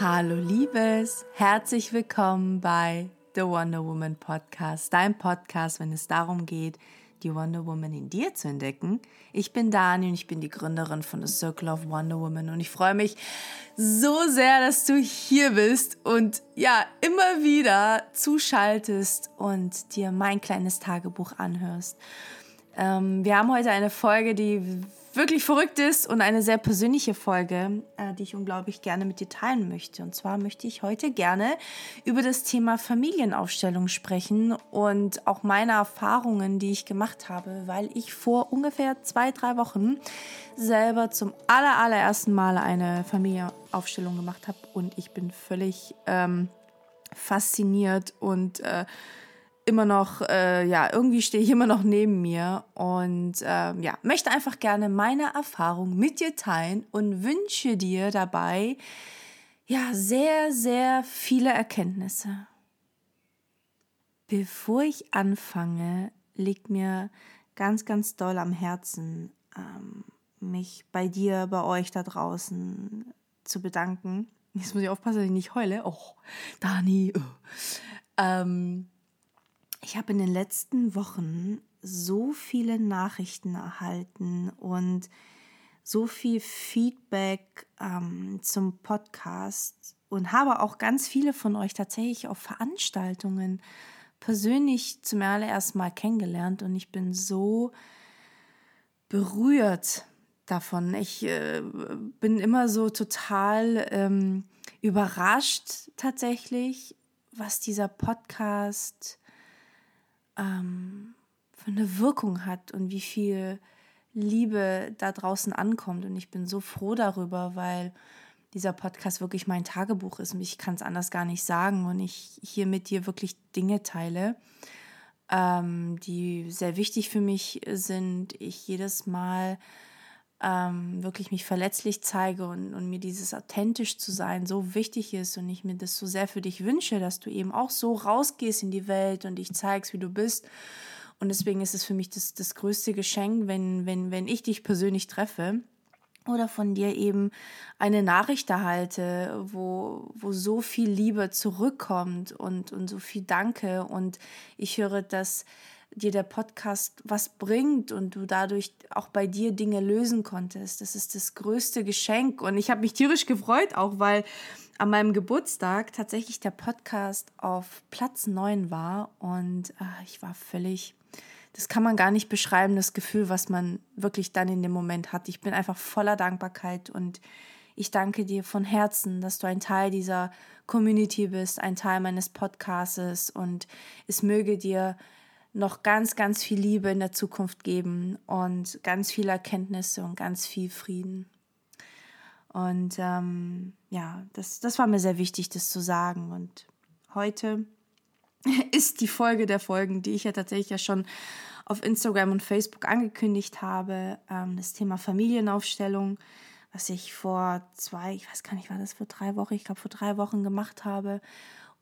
Hallo Liebes, herzlich willkommen bei The Wonder Woman Podcast, dein Podcast, wenn es darum geht, die Wonder Woman in dir zu entdecken. Ich bin Dani und ich bin die Gründerin von The Circle of Wonder Woman und ich freue mich so sehr, dass du hier bist und ja, immer wieder zuschaltest und dir mein kleines Tagebuch anhörst. Ähm, wir haben heute eine Folge, die wirklich verrückt ist und eine sehr persönliche Folge, äh, die ich unglaublich gerne mit dir teilen möchte. Und zwar möchte ich heute gerne über das Thema Familienaufstellung sprechen und auch meine Erfahrungen, die ich gemacht habe, weil ich vor ungefähr zwei, drei Wochen selber zum aller, allerersten Mal eine Familienaufstellung gemacht habe und ich bin völlig ähm, fasziniert und äh, immer noch, äh, ja, irgendwie stehe ich immer noch neben mir und äh, ja, möchte einfach gerne meine Erfahrung mit dir teilen und wünsche dir dabei, ja, sehr, sehr viele Erkenntnisse. Bevor ich anfange, liegt mir ganz, ganz doll am Herzen, ähm, mich bei dir, bei euch da draußen zu bedanken. Jetzt muss ich aufpassen, dass ich nicht heule. Oh, Dani. Oh. Ähm, ich habe in den letzten Wochen so viele Nachrichten erhalten und so viel Feedback ähm, zum Podcast und habe auch ganz viele von euch tatsächlich auf Veranstaltungen persönlich zum allerersten Mal kennengelernt und ich bin so berührt davon. Ich äh, bin immer so total ähm, überrascht tatsächlich, was dieser Podcast ähm, für eine Wirkung hat und wie viel Liebe da draußen ankommt. Und ich bin so froh darüber, weil dieser Podcast wirklich mein Tagebuch ist und ich kann es anders gar nicht sagen und ich hier mit dir wirklich Dinge teile, ähm, die sehr wichtig für mich sind. Ich jedes Mal ähm, wirklich mich verletzlich zeige und, und mir dieses authentisch zu sein so wichtig ist und ich mir das so sehr für dich wünsche, dass du eben auch so rausgehst in die Welt und dich zeigst, wie du bist. Und deswegen ist es für mich das, das größte Geschenk, wenn, wenn, wenn ich dich persönlich treffe oder von dir eben eine Nachricht erhalte, wo, wo so viel Liebe zurückkommt und, und so viel Danke. Und ich höre, dass dir der Podcast was bringt und du dadurch auch bei dir Dinge lösen konntest. Das ist das größte Geschenk. Und ich habe mich tierisch gefreut, auch weil an meinem Geburtstag tatsächlich der Podcast auf Platz 9 war. Und ach, ich war völlig, das kann man gar nicht beschreiben, das Gefühl, was man wirklich dann in dem Moment hat. Ich bin einfach voller Dankbarkeit und ich danke dir von Herzen, dass du ein Teil dieser Community bist, ein Teil meines Podcastes und es möge dir noch ganz, ganz viel Liebe in der Zukunft geben und ganz viele Erkenntnisse und ganz viel Frieden. Und ähm, ja, das, das war mir sehr wichtig, das zu sagen. Und heute ist die Folge der Folgen, die ich ja tatsächlich ja schon auf Instagram und Facebook angekündigt habe, ähm, das Thema Familienaufstellung, was ich vor zwei, ich weiß gar nicht, war das vor drei Wochen, ich glaube vor drei Wochen gemacht habe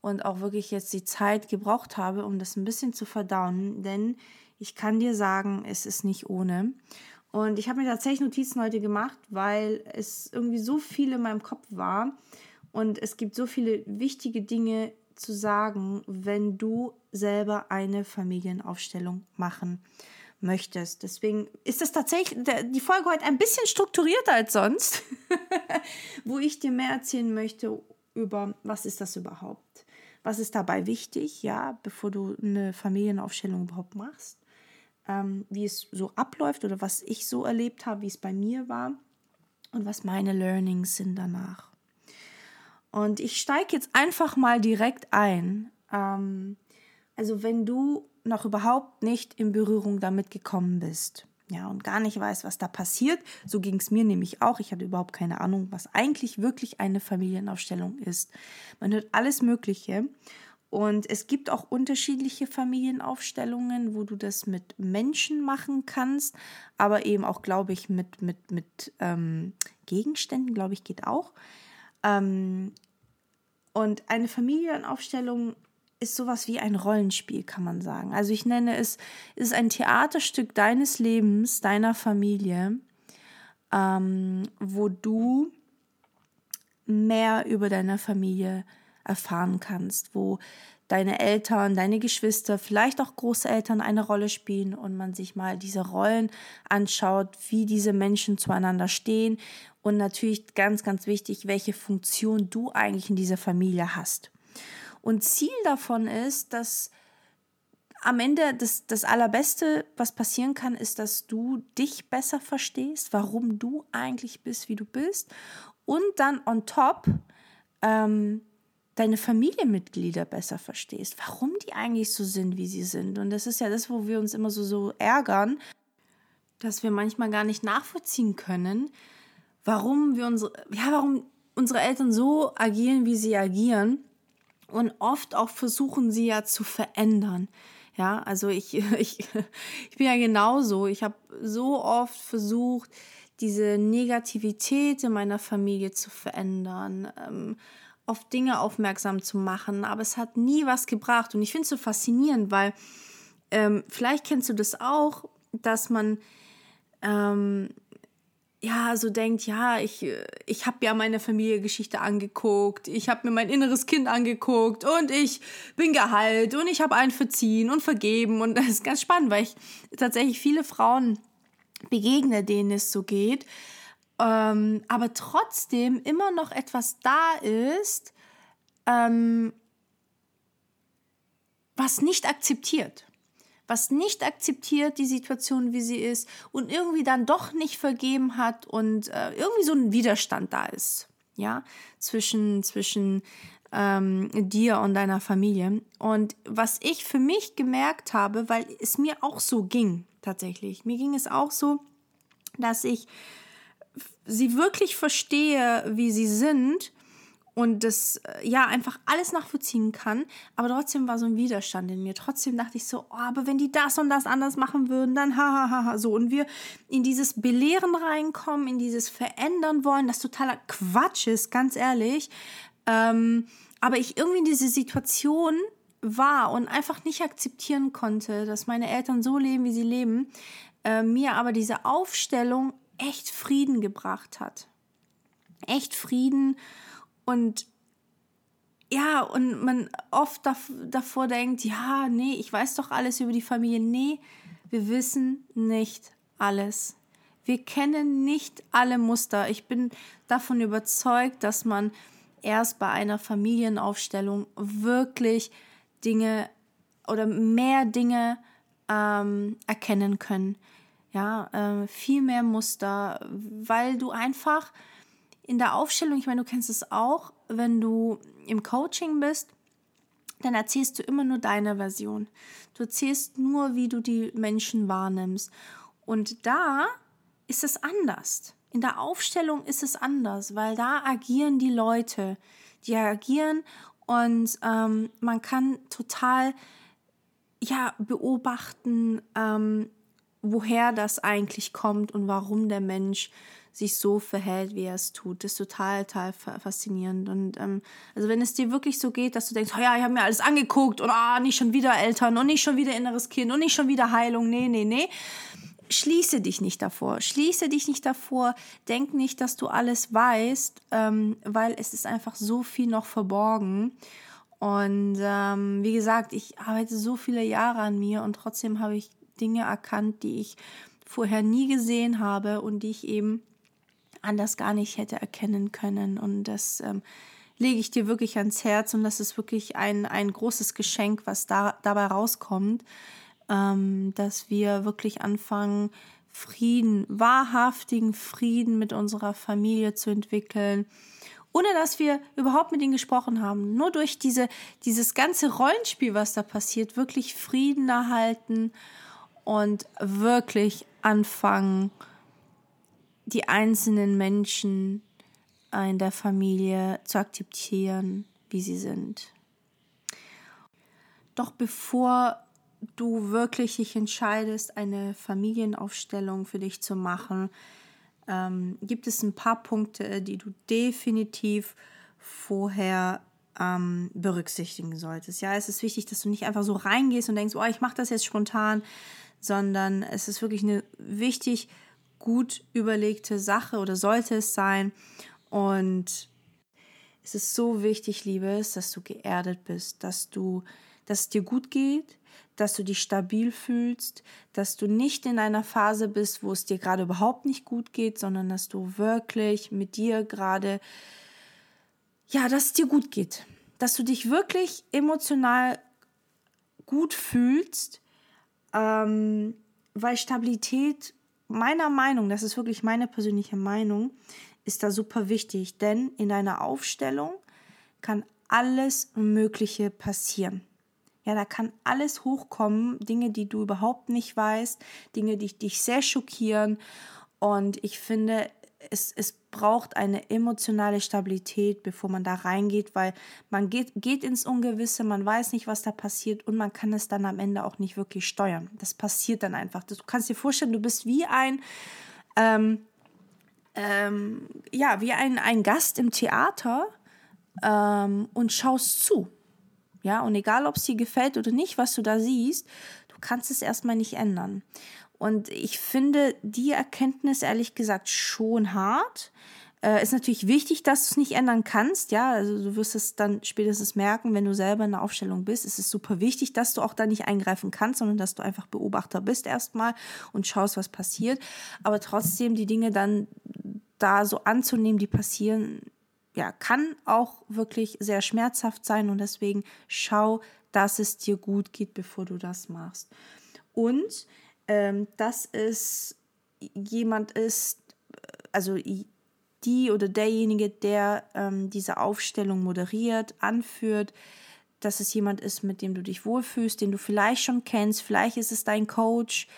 und auch wirklich jetzt die Zeit gebraucht habe, um das ein bisschen zu verdauen, denn ich kann dir sagen, es ist nicht ohne. Und ich habe mir tatsächlich Notizen heute gemacht, weil es irgendwie so viel in meinem Kopf war und es gibt so viele wichtige Dinge zu sagen, wenn du selber eine Familienaufstellung machen möchtest. Deswegen ist das tatsächlich die Folge heute ein bisschen strukturierter als sonst, wo ich dir mehr erzählen möchte über, was ist das überhaupt? Was ist dabei wichtig, ja, bevor du eine Familienaufstellung überhaupt machst? Ähm, wie es so abläuft oder was ich so erlebt habe, wie es bei mir war und was meine Learnings sind danach. Und ich steige jetzt einfach mal direkt ein. Ähm, also wenn du noch überhaupt nicht in Berührung damit gekommen bist, ja, und gar nicht weiß, was da passiert. So ging es mir nämlich auch. Ich hatte überhaupt keine Ahnung, was eigentlich wirklich eine Familienaufstellung ist. Man hört alles Mögliche. Und es gibt auch unterschiedliche Familienaufstellungen, wo du das mit Menschen machen kannst, aber eben auch, glaube ich, mit, mit, mit ähm, Gegenständen, glaube ich, geht auch. Ähm, und eine Familienaufstellung ist sowas wie ein Rollenspiel, kann man sagen. Also ich nenne es, es ist ein Theaterstück deines Lebens, deiner Familie, ähm, wo du mehr über deine Familie erfahren kannst, wo deine Eltern, deine Geschwister, vielleicht auch Großeltern eine Rolle spielen und man sich mal diese Rollen anschaut, wie diese Menschen zueinander stehen und natürlich ganz, ganz wichtig, welche Funktion du eigentlich in dieser Familie hast. Und Ziel davon ist, dass am Ende das, das Allerbeste, was passieren kann, ist, dass du dich besser verstehst, warum du eigentlich bist, wie du bist. Und dann on top ähm, deine Familienmitglieder besser verstehst, warum die eigentlich so sind, wie sie sind. Und das ist ja das, wo wir uns immer so, so ärgern, dass wir manchmal gar nicht nachvollziehen können, warum wir unsere, ja, warum unsere Eltern so agieren, wie sie agieren. Und oft auch versuchen sie ja zu verändern. Ja, also ich, ich, ich bin ja genauso. Ich habe so oft versucht, diese Negativität in meiner Familie zu verändern, ähm, auf Dinge aufmerksam zu machen, aber es hat nie was gebracht. Und ich finde es so faszinierend, weil ähm, vielleicht kennst du das auch, dass man ähm, ja, so denkt, ja, ich, ich habe ja meine Familiengeschichte angeguckt, ich habe mir mein inneres Kind angeguckt und ich bin geheilt und ich habe einen verziehen und vergeben und das ist ganz spannend, weil ich tatsächlich viele Frauen begegne, denen es so geht, ähm, aber trotzdem immer noch etwas da ist, ähm, was nicht akzeptiert was nicht akzeptiert, die Situation, wie sie ist, und irgendwie dann doch nicht vergeben hat und äh, irgendwie so ein Widerstand da ist, ja, zwischen, zwischen ähm, dir und deiner Familie. Und was ich für mich gemerkt habe, weil es mir auch so ging, tatsächlich, mir ging es auch so, dass ich sie wirklich verstehe, wie sie sind und das äh, ja einfach alles nachvollziehen kann, aber trotzdem war so ein Widerstand in mir. Trotzdem dachte ich so, oh, aber wenn die das und das anders machen würden, dann ha ha ha so und wir in dieses Belehren reinkommen, in dieses Verändern wollen, das totaler Quatsch ist, ganz ehrlich. Ähm, aber ich irgendwie in diese Situation war und einfach nicht akzeptieren konnte, dass meine Eltern so leben, wie sie leben, äh, mir aber diese Aufstellung echt Frieden gebracht hat. Echt Frieden und ja, und man oft davor denkt, ja, nee, ich weiß doch alles über die Familie. Nee, wir wissen nicht alles. Wir kennen nicht alle Muster. Ich bin davon überzeugt, dass man erst bei einer Familienaufstellung wirklich Dinge oder mehr Dinge ähm, erkennen können. Ja, äh, viel mehr Muster, weil du einfach in der Aufstellung, ich meine, du kennst es auch, wenn du im Coaching bist, dann erzählst du immer nur deine Version. Du erzählst nur, wie du die Menschen wahrnimmst. Und da ist es anders. In der Aufstellung ist es anders, weil da agieren die Leute. Die agieren und ähm, man kann total ja, beobachten, ähm, woher das eigentlich kommt und warum der Mensch sich so verhält, wie er es tut. Das ist total, total faszinierend. Und ähm, also wenn es dir wirklich so geht, dass du denkst, oh ja, ich habe mir alles angeguckt und ah, nicht schon wieder Eltern und nicht schon wieder inneres Kind und nicht schon wieder Heilung, nee, nee, nee. Schließe dich nicht davor. Schließe dich nicht davor. Denk nicht, dass du alles weißt, ähm, weil es ist einfach so viel noch verborgen. Und ähm, wie gesagt, ich arbeite so viele Jahre an mir und trotzdem habe ich Dinge erkannt, die ich vorher nie gesehen habe und die ich eben anders gar nicht hätte erkennen können. Und das ähm, lege ich dir wirklich ans Herz und das ist wirklich ein, ein großes Geschenk, was da, dabei rauskommt, ähm, dass wir wirklich anfangen, Frieden, wahrhaftigen Frieden mit unserer Familie zu entwickeln, ohne dass wir überhaupt mit ihnen gesprochen haben. Nur durch diese, dieses ganze Rollenspiel, was da passiert, wirklich Frieden erhalten und wirklich anfangen, die einzelnen Menschen in der Familie zu akzeptieren, wie sie sind. Doch bevor du wirklich dich entscheidest, eine Familienaufstellung für dich zu machen, ähm, gibt es ein paar Punkte, die du definitiv vorher ähm, berücksichtigen solltest. Ja, es ist wichtig, dass du nicht einfach so reingehst und denkst, oh, ich mache das jetzt spontan, sondern es ist wirklich eine wichtig gut überlegte Sache oder sollte es sein. Und Es ist so wichtig, Liebes, dass du geerdet bist, dass du, dass es dir gut geht, dass du dich stabil fühlst, dass du nicht in einer Phase bist, wo es dir gerade überhaupt nicht gut geht, sondern dass du wirklich mit dir gerade, ja, dass es dir gut geht, dass du dich wirklich emotional gut fühlst, ähm, weil Stabilität meiner Meinung, das ist wirklich meine persönliche Meinung, ist da super wichtig, denn in einer Aufstellung kann alles Mögliche passieren. Ja, da kann alles hochkommen, Dinge, die du überhaupt nicht weißt, Dinge, die dich sehr schockieren. Und ich finde, es, es braucht eine emotionale Stabilität, bevor man da reingeht, weil man geht, geht ins Ungewisse, man weiß nicht, was da passiert und man kann es dann am Ende auch nicht wirklich steuern. Das passiert dann einfach. Du kannst dir vorstellen, du bist wie ein, ähm, ähm, ja, wie ein, ein Gast im Theater ähm, und schaust zu. Ja, und egal, ob es dir gefällt oder nicht, was du da siehst, du kannst es erstmal nicht ändern. Und ich finde die Erkenntnis ehrlich gesagt schon hart. Äh, ist natürlich wichtig, dass du es nicht ändern kannst. Ja, also du wirst es dann spätestens merken, wenn du selber in der Aufstellung bist. Es ist super wichtig, dass du auch da nicht eingreifen kannst, sondern dass du einfach Beobachter bist erstmal und schaust, was passiert. Aber trotzdem die Dinge dann da so anzunehmen, die passieren, ja, kann auch wirklich sehr schmerzhaft sein und deswegen schau, dass es dir gut geht, bevor du das machst. Und ähm, dass es jemand ist, also die oder derjenige, der ähm, diese Aufstellung moderiert, anführt, dass es jemand ist, mit dem du dich wohlfühlst, den du vielleicht schon kennst, vielleicht ist es dein Coach,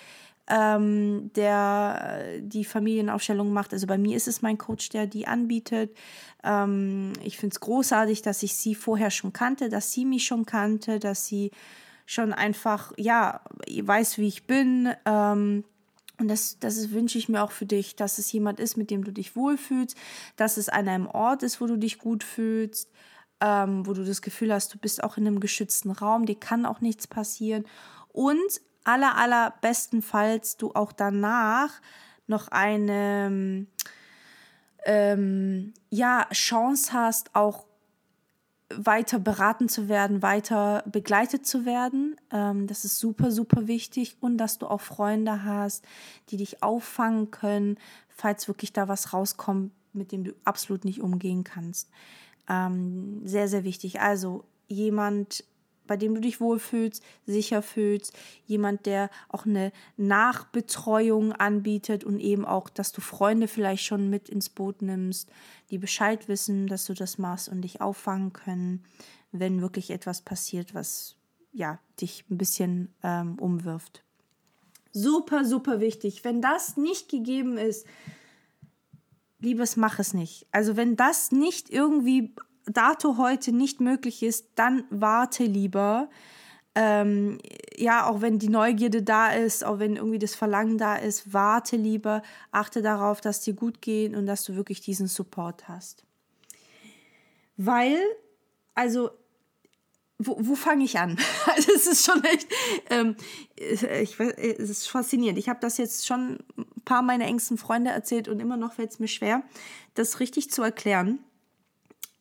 ähm, der die Familienaufstellung macht. Also bei mir ist es mein Coach, der die anbietet. Ähm, ich finde es großartig, dass ich sie vorher schon kannte, dass sie mich schon kannte, dass sie schon einfach, ja, weiß, wie ich bin. Ähm, und das, das wünsche ich mir auch für dich, dass es jemand ist, mit dem du dich wohlfühlst, dass es an einem Ort ist, wo du dich gut fühlst, ähm, wo du das Gefühl hast, du bist auch in einem geschützten Raum, dir kann auch nichts passieren. Und aller, aller bestenfalls du auch danach noch eine ähm, ja, Chance hast, auch weiter beraten zu werden, weiter begleitet zu werden. Ähm, das ist super, super wichtig und dass du auch Freunde hast, die dich auffangen können, falls wirklich da was rauskommt, mit dem du absolut nicht umgehen kannst. Ähm, sehr, sehr wichtig. Also jemand, bei dem du dich wohlfühlst, sicher fühlst, jemand, der auch eine Nachbetreuung anbietet und eben auch, dass du Freunde vielleicht schon mit ins Boot nimmst, die Bescheid wissen, dass du das machst und dich auffangen können, wenn wirklich etwas passiert, was ja dich ein bisschen ähm, umwirft. Super, super wichtig. Wenn das nicht gegeben ist, liebes, mach es nicht. Also wenn das nicht irgendwie dato heute nicht möglich ist, dann warte lieber. Ähm, ja, auch wenn die Neugierde da ist, auch wenn irgendwie das Verlangen da ist, warte lieber, achte darauf, dass dir gut geht und dass du wirklich diesen Support hast. Weil, also, wo, wo fange ich an? Also, es ist schon echt, ähm, ich, es ist faszinierend. Ich habe das jetzt schon ein paar meiner engsten Freunde erzählt und immer noch fällt es mir schwer, das richtig zu erklären.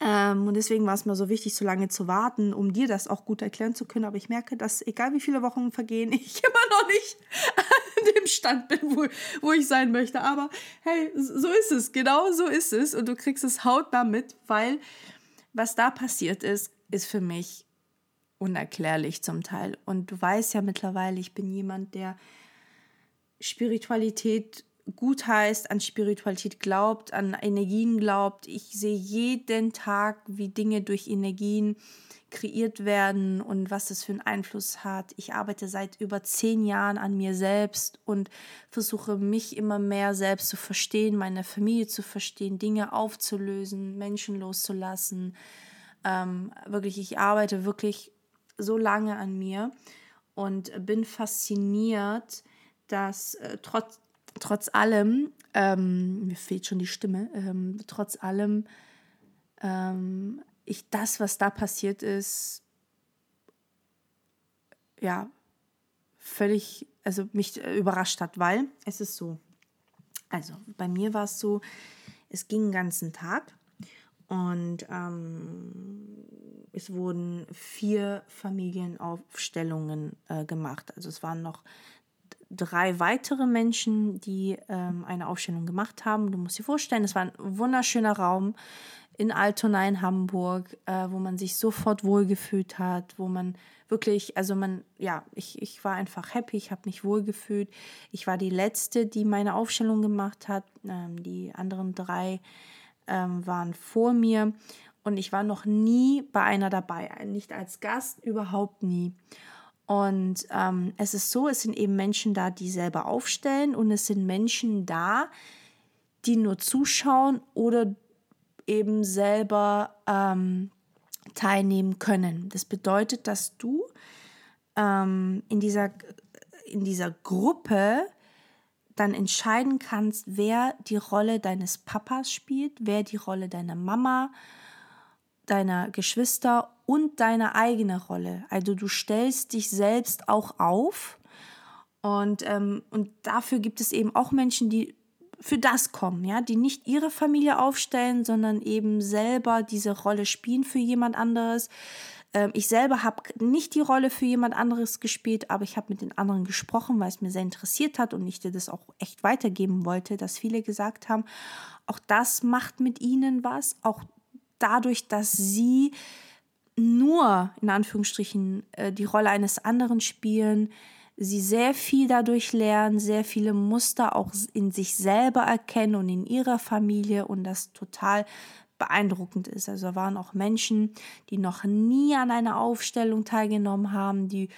Ähm, und deswegen war es mir so wichtig, so lange zu warten, um dir das auch gut erklären zu können. Aber ich merke, dass egal wie viele Wochen vergehen, ich immer noch nicht an dem Stand bin, wo, wo ich sein möchte. Aber hey, so ist es, genau so ist es. Und du kriegst es hautnah mit, weil was da passiert ist, ist für mich unerklärlich zum Teil. Und du weißt ja mittlerweile, ich bin jemand, der Spiritualität gut heißt, an Spiritualität glaubt, an Energien glaubt. Ich sehe jeden Tag, wie Dinge durch Energien kreiert werden und was das für einen Einfluss hat. Ich arbeite seit über zehn Jahren an mir selbst und versuche mich immer mehr selbst zu verstehen, meine Familie zu verstehen, Dinge aufzulösen, Menschen loszulassen. Ähm, wirklich, ich arbeite wirklich so lange an mir und bin fasziniert, dass äh, trotz trotz allem, ähm, mir fehlt schon die Stimme, ähm, trotz allem, ähm, ich das, was da passiert ist, ja, völlig, also mich äh, überrascht hat, weil es ist so. Also bei mir war es so, es ging den ganzen Tag Und ähm, es wurden vier Familienaufstellungen äh, gemacht. Also es waren noch drei weitere Menschen, die ähm, eine Aufstellung gemacht haben. Du musst dir vorstellen, es war ein wunderschöner Raum in Altona in Hamburg, äh, wo man sich sofort wohlgefühlt hat, wo man wirklich, also man, ja, ich, ich war einfach happy, ich habe mich wohlgefühlt. Ich war die Letzte, die meine Aufstellung gemacht hat. Ähm, die anderen drei ähm, waren vor mir und ich war noch nie bei einer dabei, nicht als Gast, überhaupt nie. Und ähm, es ist so, es sind eben Menschen da, die selber aufstellen und es sind Menschen da, die nur zuschauen oder eben selber ähm, teilnehmen können. Das bedeutet, dass du ähm, in, dieser, in dieser Gruppe dann entscheiden kannst, wer die Rolle deines Papas spielt, wer die Rolle deiner Mama spielt deiner Geschwister und deine eigene Rolle. Also du stellst dich selbst auch auf. Und, ähm, und dafür gibt es eben auch Menschen, die für das kommen, ja, die nicht ihre Familie aufstellen, sondern eben selber diese Rolle spielen für jemand anderes. Ähm, ich selber habe nicht die Rolle für jemand anderes gespielt, aber ich habe mit den anderen gesprochen, weil es mir sehr interessiert hat und ich dir das auch echt weitergeben wollte, dass viele gesagt haben, auch das macht mit ihnen was, auch dadurch, dass sie nur in Anführungsstrichen äh, die Rolle eines anderen spielen, sie sehr viel dadurch lernen, sehr viele Muster auch in sich selber erkennen und in ihrer Familie und das total beeindruckend ist. Also waren auch Menschen, die noch nie an einer Aufstellung teilgenommen haben, die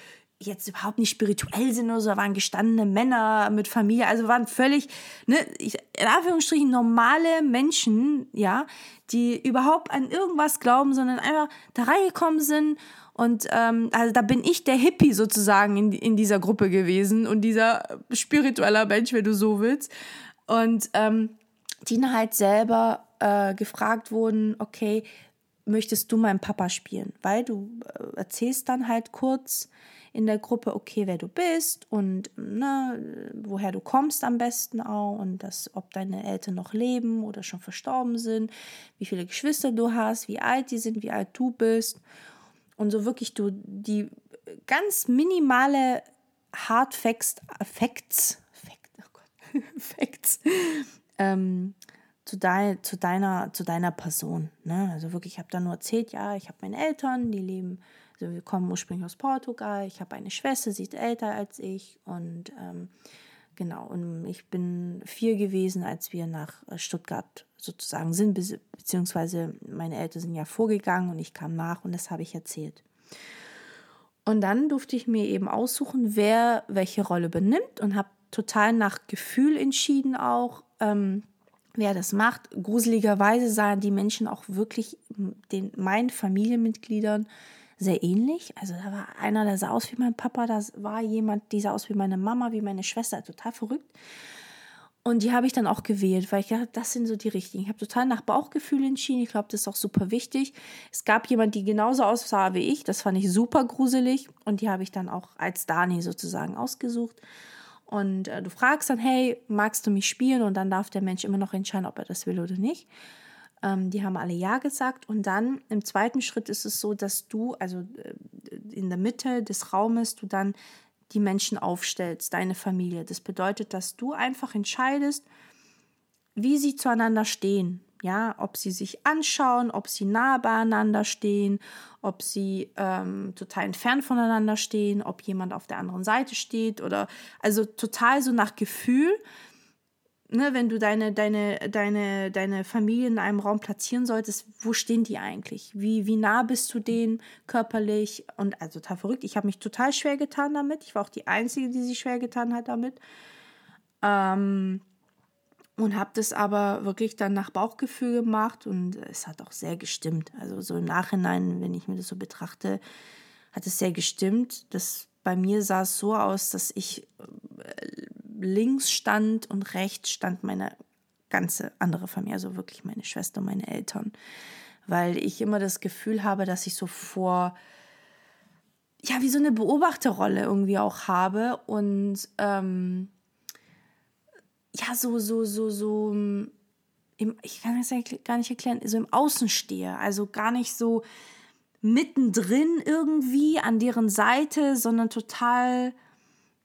jetzt überhaupt nicht spirituell sind oder so, waren gestandene Männer mit Familie, also waren völlig, ne, in Anführungsstrichen normale Menschen, ja, die überhaupt an irgendwas glauben, sondern einfach da reingekommen sind und ähm, also da bin ich der Hippie sozusagen in, in dieser Gruppe gewesen und dieser spiritueller Mensch, wenn du so willst. Und ähm, die halt selber äh, gefragt wurden, okay, möchtest du meinen Papa spielen? Weil du äh, erzählst dann halt kurz, in der Gruppe, okay, wer du bist und ne, woher du kommst am besten auch und das, ob deine Eltern noch leben oder schon verstorben sind, wie viele Geschwister du hast, wie alt die sind, wie alt du bist und so wirklich du die ganz minimale Hard Facts, Facts, Fact, oh Facts, ähm, zu, dein, zu, deiner, zu deiner Person. Ne? Also wirklich, ich habe da nur erzählt, ja, ich habe meine Eltern, die leben wir kommen ursprünglich aus Portugal. Ich habe eine Schwester, sie ist älter als ich. Und ähm, genau, und ich bin vier gewesen, als wir nach äh, Stuttgart sozusagen sind, beziehungsweise meine Eltern sind ja vorgegangen und ich kam nach und das habe ich erzählt. Und dann durfte ich mir eben aussuchen, wer welche Rolle benimmt und habe total nach Gefühl entschieden auch, ähm, wer das macht. Gruseligerweise sahen die Menschen auch wirklich den, meinen Familienmitgliedern sehr ähnlich. Also da war einer, der sah aus wie mein Papa, da war jemand, die sah aus wie meine Mama, wie meine Schwester, total verrückt. Und die habe ich dann auch gewählt, weil ich dachte, das sind so die richtigen. Ich habe total nach Bauchgefühl entschieden. Ich glaube, das ist auch super wichtig. Es gab jemand, die genauso aussah wie ich. Das fand ich super gruselig. Und die habe ich dann auch als Dani sozusagen ausgesucht. Und äh, du fragst dann, hey, magst du mich spielen? Und dann darf der Mensch immer noch entscheiden, ob er das will oder nicht. Ähm, die haben alle Ja gesagt. Und dann im zweiten Schritt ist es so, dass du, also äh, in der Mitte des Raumes, du dann die Menschen aufstellst, deine Familie. Das bedeutet, dass du einfach entscheidest, wie sie zueinander stehen. Ja, ob sie sich anschauen, ob sie nah beieinander stehen, ob sie ähm, total entfernt voneinander stehen, ob jemand auf der anderen Seite steht oder also total so nach Gefühl ne, wenn du deine, deine, deine, deine Familie in einem Raum platzieren solltest, wo stehen die eigentlich? Wie, wie nah bist du denen körperlich? Und also total verrückt. Ich habe mich total schwer getan damit. Ich war auch die Einzige, die sich schwer getan hat damit. Ähm, und habe das aber wirklich dann nach Bauchgefühl gemacht und es hat auch sehr gestimmt. Also so im Nachhinein, wenn ich mir das so betrachte, hat es sehr gestimmt. Das bei mir sah es so aus, dass ich links stand und rechts stand meine ganze andere Familie, also wirklich meine Schwester und meine Eltern. Weil ich immer das Gefühl habe, dass ich so vor, ja, wie so eine Beobachterrolle irgendwie auch habe und ähm, ja, so, so, so, so im, ich kann das gar nicht erklären, so im Außen stehe. Also gar nicht so mittendrin irgendwie an deren Seite, sondern total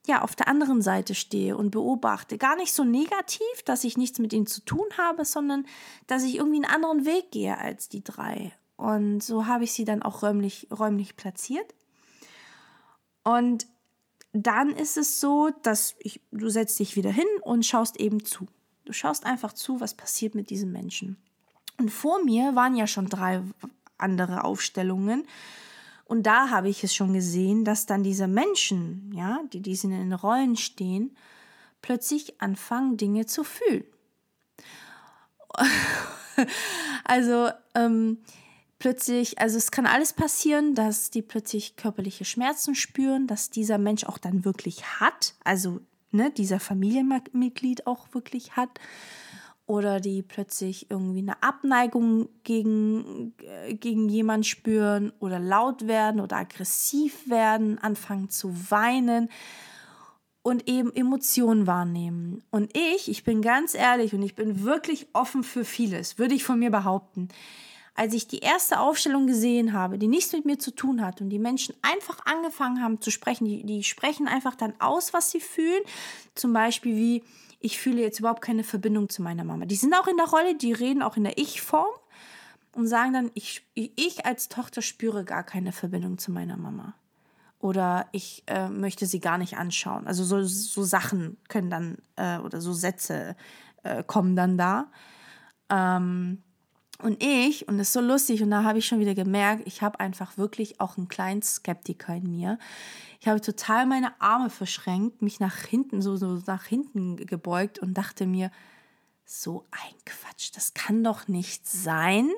ja auf der anderen Seite stehe und beobachte. Gar nicht so negativ, dass ich nichts mit ihnen zu tun habe, sondern dass ich irgendwie einen anderen Weg gehe als die drei. Und so habe ich sie dann auch räumlich, räumlich platziert. Und dann ist es so, dass ich, du setzt dich wieder hin und schaust eben zu. Du schaust einfach zu, was passiert mit diesen Menschen. Und vor mir waren ja schon drei andere Aufstellungen. Und da habe ich es schon gesehen, dass dann diese Menschen, ja, die diesen in Rollen stehen, plötzlich anfangen, Dinge zu fühlen. also ähm, plötzlich, also es kann alles passieren, dass die plötzlich körperliche Schmerzen spüren, dass dieser Mensch auch dann wirklich hat, also ne, dieser Familienmitglied auch wirklich hat oder die plötzlich irgendwie eine Abneigung gegen, äh, gegen jemanden spüren oder laut werden oder aggressiv werden, anfangen zu weinen und eben Emotionen wahrnehmen. Und ich, ich bin ganz ehrlich und ich bin wirklich offen für vieles, würde ich von mir behaupten. Als ich die erste Aufstellung gesehen habe, die nichts mit mir zu tun hat und die Menschen einfach angefangen haben zu sprechen, die, die sprechen einfach dann aus, was sie fühlen. Zum Beispiel wie, ich fühle jetzt überhaupt keine Verbindung zu meiner Mama. Die sind auch in der Rolle, die reden auch in der Ich-Form und sagen dann, ich, ich als Tochter spüre gar keine Verbindung zu meiner Mama. Oder ich äh, möchte sie gar nicht anschauen. Also so, so Sachen können dann, äh, oder so Sätze äh, kommen dann da. Ähm, und ich, und das ist so lustig, und da habe ich schon wieder gemerkt, ich habe einfach wirklich auch einen kleinen Skeptiker in mir. Ich habe total meine Arme verschränkt, mich nach hinten, so, so nach hinten gebeugt und dachte mir, so ein Quatsch, das kann doch nicht sein.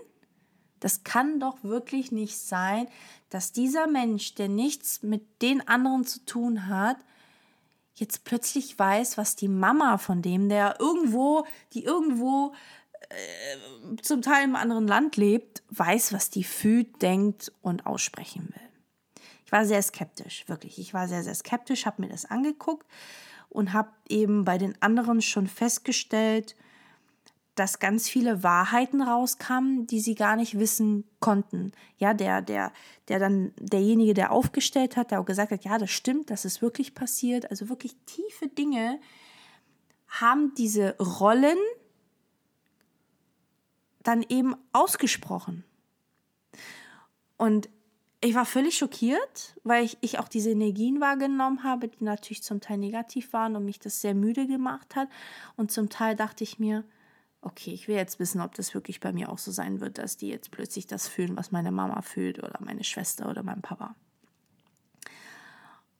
Das kann doch wirklich nicht sein, dass dieser Mensch, der nichts mit den anderen zu tun hat, jetzt plötzlich weiß, was die Mama von dem, der irgendwo, die irgendwo zum Teil im anderen Land lebt, weiß, was die fühlt, denkt und aussprechen will. Ich war sehr skeptisch, wirklich. Ich war sehr, sehr skeptisch, habe mir das angeguckt und habe eben bei den anderen schon festgestellt, dass ganz viele Wahrheiten rauskamen, die sie gar nicht wissen konnten. Ja, der, der, der dann, derjenige, der aufgestellt hat, der auch gesagt hat, ja, das stimmt, das ist wirklich passiert. Also wirklich tiefe Dinge haben diese Rollen dann eben ausgesprochen. Und ich war völlig schockiert, weil ich, ich auch diese Energien wahrgenommen habe, die natürlich zum Teil negativ waren und mich das sehr müde gemacht hat. Und zum Teil dachte ich mir, okay, ich will jetzt wissen, ob das wirklich bei mir auch so sein wird, dass die jetzt plötzlich das fühlen, was meine Mama fühlt oder meine Schwester oder mein Papa.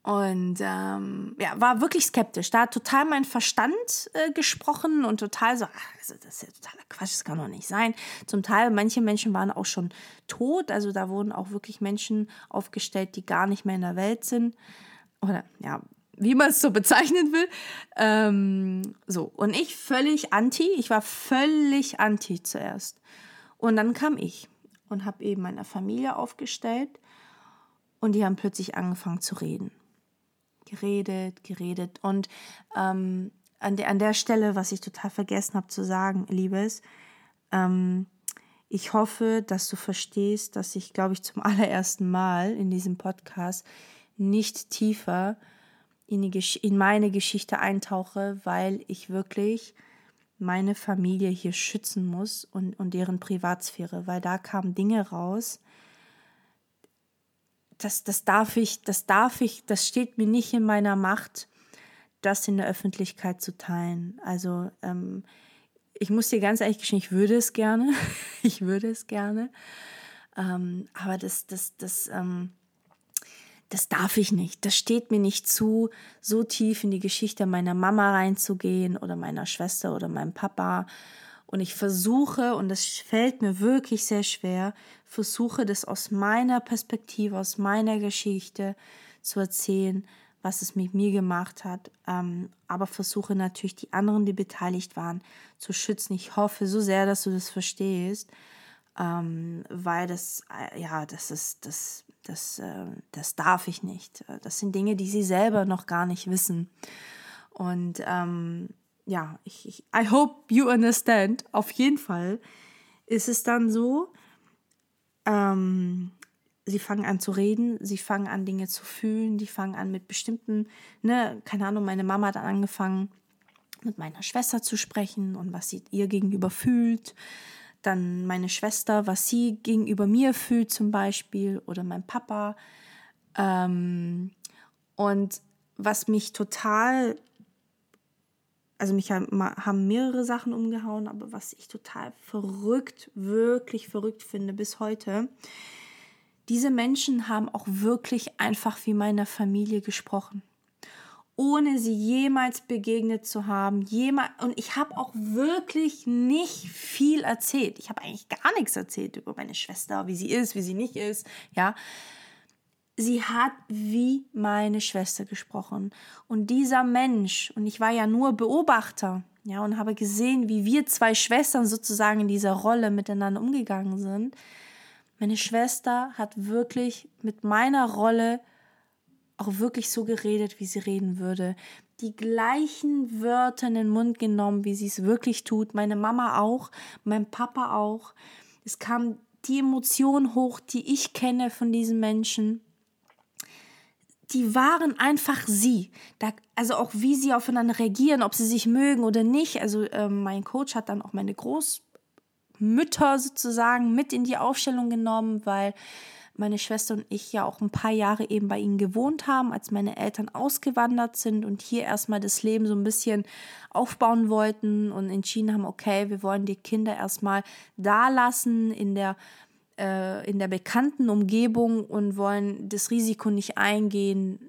Und ähm, ja, war wirklich skeptisch. Da hat total mein Verstand äh, gesprochen und total so, ach, also das ist ja totaler Quatsch, das kann doch nicht sein. Zum Teil, manche Menschen waren auch schon tot, also da wurden auch wirklich Menschen aufgestellt, die gar nicht mehr in der Welt sind. Oder ja, wie man es so bezeichnen will. Ähm, so, und ich völlig anti, ich war völlig anti zuerst. Und dann kam ich und habe eben meine Familie aufgestellt und die haben plötzlich angefangen zu reden geredet, geredet. Und ähm, an, der, an der Stelle, was ich total vergessen habe zu sagen, Liebes, ähm, ich hoffe, dass du verstehst, dass ich, glaube ich, zum allerersten Mal in diesem Podcast nicht tiefer in, die, in meine Geschichte eintauche, weil ich wirklich meine Familie hier schützen muss und, und deren Privatsphäre, weil da kamen Dinge raus, das, das darf ich, das darf ich, das steht mir nicht in meiner Macht, das in der Öffentlichkeit zu teilen. Also ähm, ich muss dir ganz ehrlich gestehen, ich würde es gerne, ich würde es gerne, ähm, aber das, das, das, ähm, das darf ich nicht. Das steht mir nicht zu, so tief in die Geschichte meiner Mama reinzugehen oder meiner Schwester oder meinem Papa und ich versuche, und das fällt mir wirklich sehr schwer, versuche das aus meiner Perspektive, aus meiner Geschichte zu erzählen, was es mit mir gemacht hat, ähm, aber versuche natürlich die anderen, die beteiligt waren, zu schützen. Ich hoffe so sehr, dass du das verstehst, ähm, weil das, äh, ja, das ist, das, das, äh, das darf ich nicht. Das sind Dinge, die sie selber noch gar nicht wissen. Und ähm, ja, ich, ich, I hope you understand. Auf jeden Fall ist es dann so, ähm, sie fangen an zu reden, sie fangen an Dinge zu fühlen, die fangen an mit bestimmten, ne, keine Ahnung, meine Mama hat dann angefangen mit meiner Schwester zu sprechen und was sie ihr gegenüber fühlt. Dann meine Schwester, was sie gegenüber mir fühlt zum Beispiel oder mein Papa. Ähm, und was mich total also mich haben mehrere Sachen umgehauen, aber was ich total verrückt, wirklich verrückt finde bis heute, diese Menschen haben auch wirklich einfach wie meine Familie gesprochen. Ohne sie jemals begegnet zu haben. Jemals, und ich habe auch wirklich nicht viel erzählt. Ich habe eigentlich gar nichts erzählt über meine Schwester, wie sie ist, wie sie nicht ist. Ja, sie hat wie meine Schwester gesprochen. Und dieser Mensch, und ich war ja nur Beobachter, ja, und habe gesehen, wie wir zwei Schwestern sozusagen in dieser Rolle miteinander umgegangen sind. Meine Schwester hat wirklich mit meiner Rolle auch wirklich so geredet, wie sie reden würde. Die gleichen Wörter in den Mund genommen, wie sie es wirklich tut. Meine Mama auch, mein Papa auch. Es kam die Emotion hoch, die ich kenne von diesen Menschen die waren einfach sie. Da, also auch wie sie aufeinander reagieren, ob sie sich mögen oder nicht. Also ähm, mein Coach hat dann auch meine Großmütter sozusagen mit in die Aufstellung genommen, weil meine Schwester und ich ja auch ein paar Jahre eben bei ihnen gewohnt haben, als meine Eltern ausgewandert sind und hier erstmal das Leben so ein bisschen aufbauen wollten und entschieden haben, okay, wir wollen die Kinder erstmal da lassen in der äh, in der bekannten Umgebung und wollen das Risiko nicht eingehen,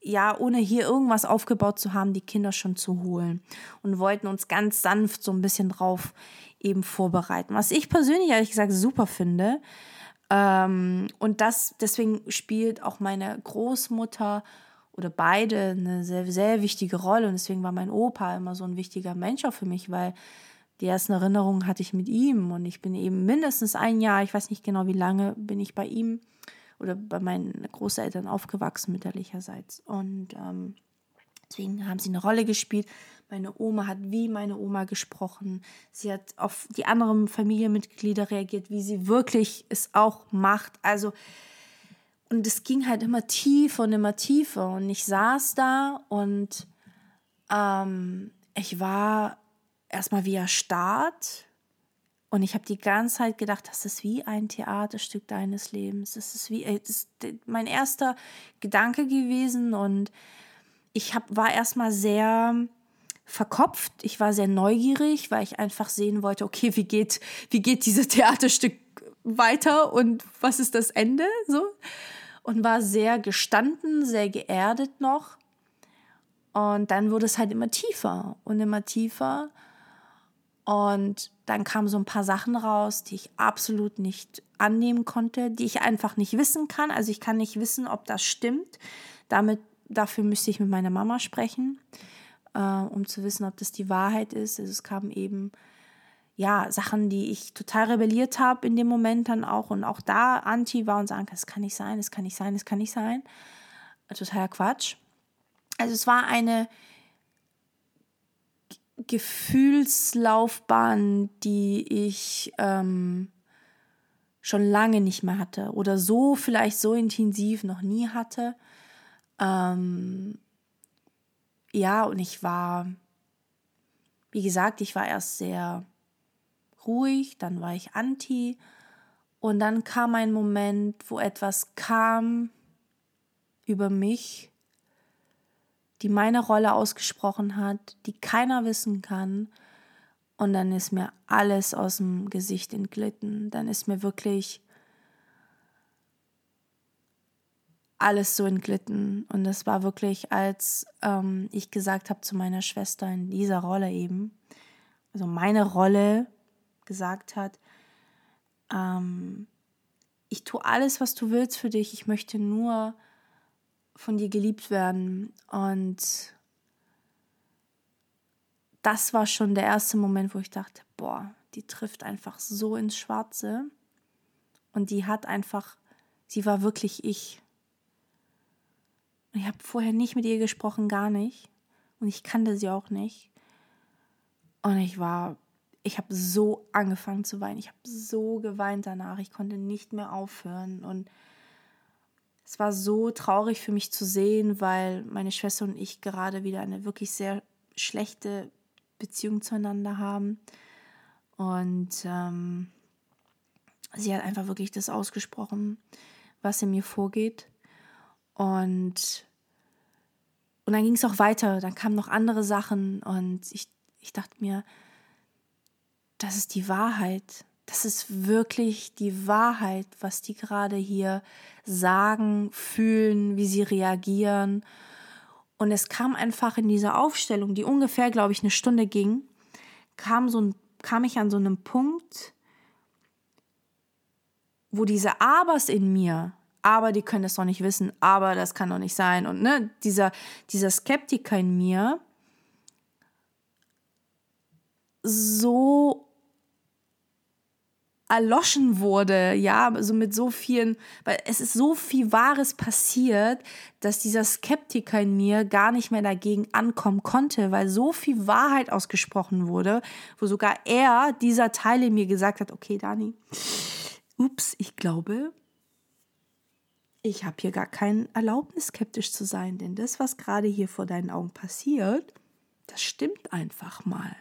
ja, ohne hier irgendwas aufgebaut zu haben, die Kinder schon zu holen und wollten uns ganz sanft so ein bisschen drauf eben vorbereiten. Was ich persönlich ehrlich gesagt super finde. Ähm, und das, deswegen spielt auch meine Großmutter oder beide eine sehr, sehr wichtige Rolle. Und deswegen war mein Opa immer so ein wichtiger Mensch auch für mich, weil die ersten Erinnerungen hatte ich mit ihm und ich bin eben mindestens ein Jahr, ich weiß nicht genau wie lange, bin ich bei ihm oder bei meinen Großeltern aufgewachsen mütterlicherseits. Und ähm, deswegen haben sie eine Rolle gespielt. Meine Oma hat wie meine Oma gesprochen. Sie hat auf die anderen Familienmitglieder reagiert, wie sie wirklich es auch macht. Also, und es ging halt immer tiefer und immer tiefer. Und ich saß da und ähm, ich war erstmal wie erstarrt. Und ich habe die ganze Zeit gedacht, das ist wie ein Theaterstück deines Lebens. Das ist wie das ist mein erster Gedanke gewesen. Und ich hab, war erstmal sehr verkopft. Ich war sehr neugierig, weil ich einfach sehen wollte, okay, wie geht, wie geht dieses Theaterstück weiter und was ist das Ende? So. Und war sehr gestanden, sehr geerdet noch. Und dann wurde es halt immer tiefer und immer tiefer. Und dann kamen so ein paar Sachen raus, die ich absolut nicht annehmen konnte, die ich einfach nicht wissen kann. Also ich kann nicht wissen, ob das stimmt. Damit, dafür müsste ich mit meiner Mama sprechen, äh, um zu wissen, ob das die Wahrheit ist. Also es kamen eben ja Sachen, die ich total rebelliert habe in dem Moment dann auch und auch da anti war und sagen, das kann nicht sein, das kann nicht sein, das kann nicht sein. Totaler Quatsch. Also es war eine Gefühlslaufbahn, die ich ähm, schon lange nicht mehr hatte oder so vielleicht so intensiv noch nie hatte. Ähm, ja, und ich war, wie gesagt, ich war erst sehr ruhig, dann war ich anti und dann kam ein Moment, wo etwas kam über mich, die meine Rolle ausgesprochen hat, die keiner wissen kann. Und dann ist mir alles aus dem Gesicht entglitten. Dann ist mir wirklich alles so entglitten. Und es war wirklich, als ähm, ich gesagt habe zu meiner Schwester in dieser Rolle eben, also meine Rolle gesagt hat, ähm, ich tue alles, was du willst für dich. Ich möchte nur von dir geliebt werden. Und das war schon der erste Moment, wo ich dachte, boah, die trifft einfach so ins Schwarze. Und die hat einfach, sie war wirklich ich. ich habe vorher nicht mit ihr gesprochen, gar nicht. Und ich kannte sie auch nicht. Und ich war, ich habe so angefangen zu weinen. Ich habe so geweint danach. Ich konnte nicht mehr aufhören. Und es war so traurig für mich zu sehen, weil meine Schwester und ich gerade wieder eine wirklich sehr schlechte Beziehung zueinander haben. Und ähm, sie hat einfach wirklich das ausgesprochen, was in mir vorgeht. Und, und dann ging es auch weiter. Dann kamen noch andere Sachen. Und ich, ich dachte mir, das ist die Wahrheit. Das ist wirklich die Wahrheit, was die gerade hier sagen, fühlen, wie sie reagieren. Und es kam einfach in dieser Aufstellung, die ungefähr, glaube ich, eine Stunde ging, kam, so ein, kam ich an so einem Punkt, wo diese Abers in mir, aber die können das doch nicht wissen, aber das kann doch nicht sein. Und ne, dieser, dieser Skeptiker in mir so erloschen wurde, ja, so mit so vielen, weil es ist so viel Wahres passiert, dass dieser Skeptiker in mir gar nicht mehr dagegen ankommen konnte, weil so viel Wahrheit ausgesprochen wurde, wo sogar er, dieser Teil in mir gesagt hat, okay, Dani, ups, ich glaube, ich habe hier gar kein Erlaubnis, skeptisch zu sein, denn das, was gerade hier vor deinen Augen passiert, das stimmt einfach mal.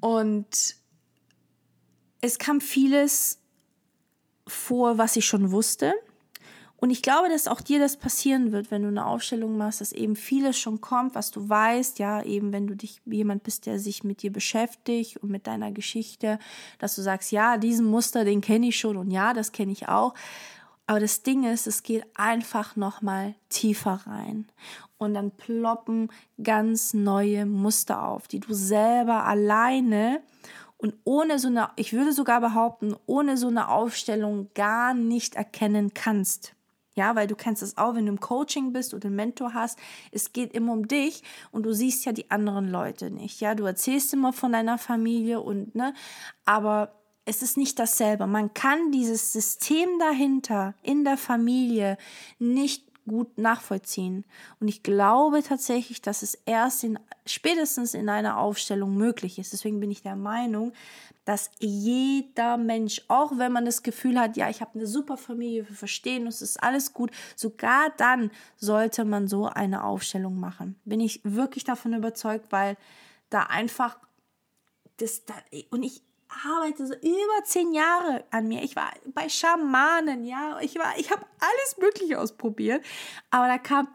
Und es kam vieles vor, was ich schon wusste. Und ich glaube, dass auch dir das passieren wird, wenn du eine Aufstellung machst, dass eben vieles schon kommt, was du weißt, ja, eben wenn du dich jemand bist, der sich mit dir beschäftigt und mit deiner Geschichte, dass du sagst, ja, diesen Muster, den kenne ich schon und ja, das kenne ich auch. Aber das Ding ist, es geht einfach noch mal tiefer rein und dann ploppen ganz neue Muster auf, die du selber alleine und ohne so eine, ich würde sogar behaupten, ohne so eine Aufstellung gar nicht erkennen kannst. Ja, weil du kennst es auch, wenn du im Coaching bist oder einen Mentor hast, es geht immer um dich und du siehst ja die anderen Leute nicht. Ja, du erzählst immer von deiner Familie und ne, aber es ist nicht dasselbe. Man kann dieses System dahinter in der Familie nicht gut nachvollziehen. Und ich glaube tatsächlich, dass es erst in, spätestens in einer Aufstellung möglich ist. Deswegen bin ich der Meinung, dass jeder Mensch, auch wenn man das Gefühl hat, ja, ich habe eine super Familie, wir verstehen uns, ist alles gut, sogar dann sollte man so eine Aufstellung machen. Bin ich wirklich davon überzeugt, weil da einfach das, da, und ich, arbeite so über zehn Jahre an mir. Ich war bei Schamanen, ja, ich war, ich habe alles Mögliche ausprobiert, aber da kam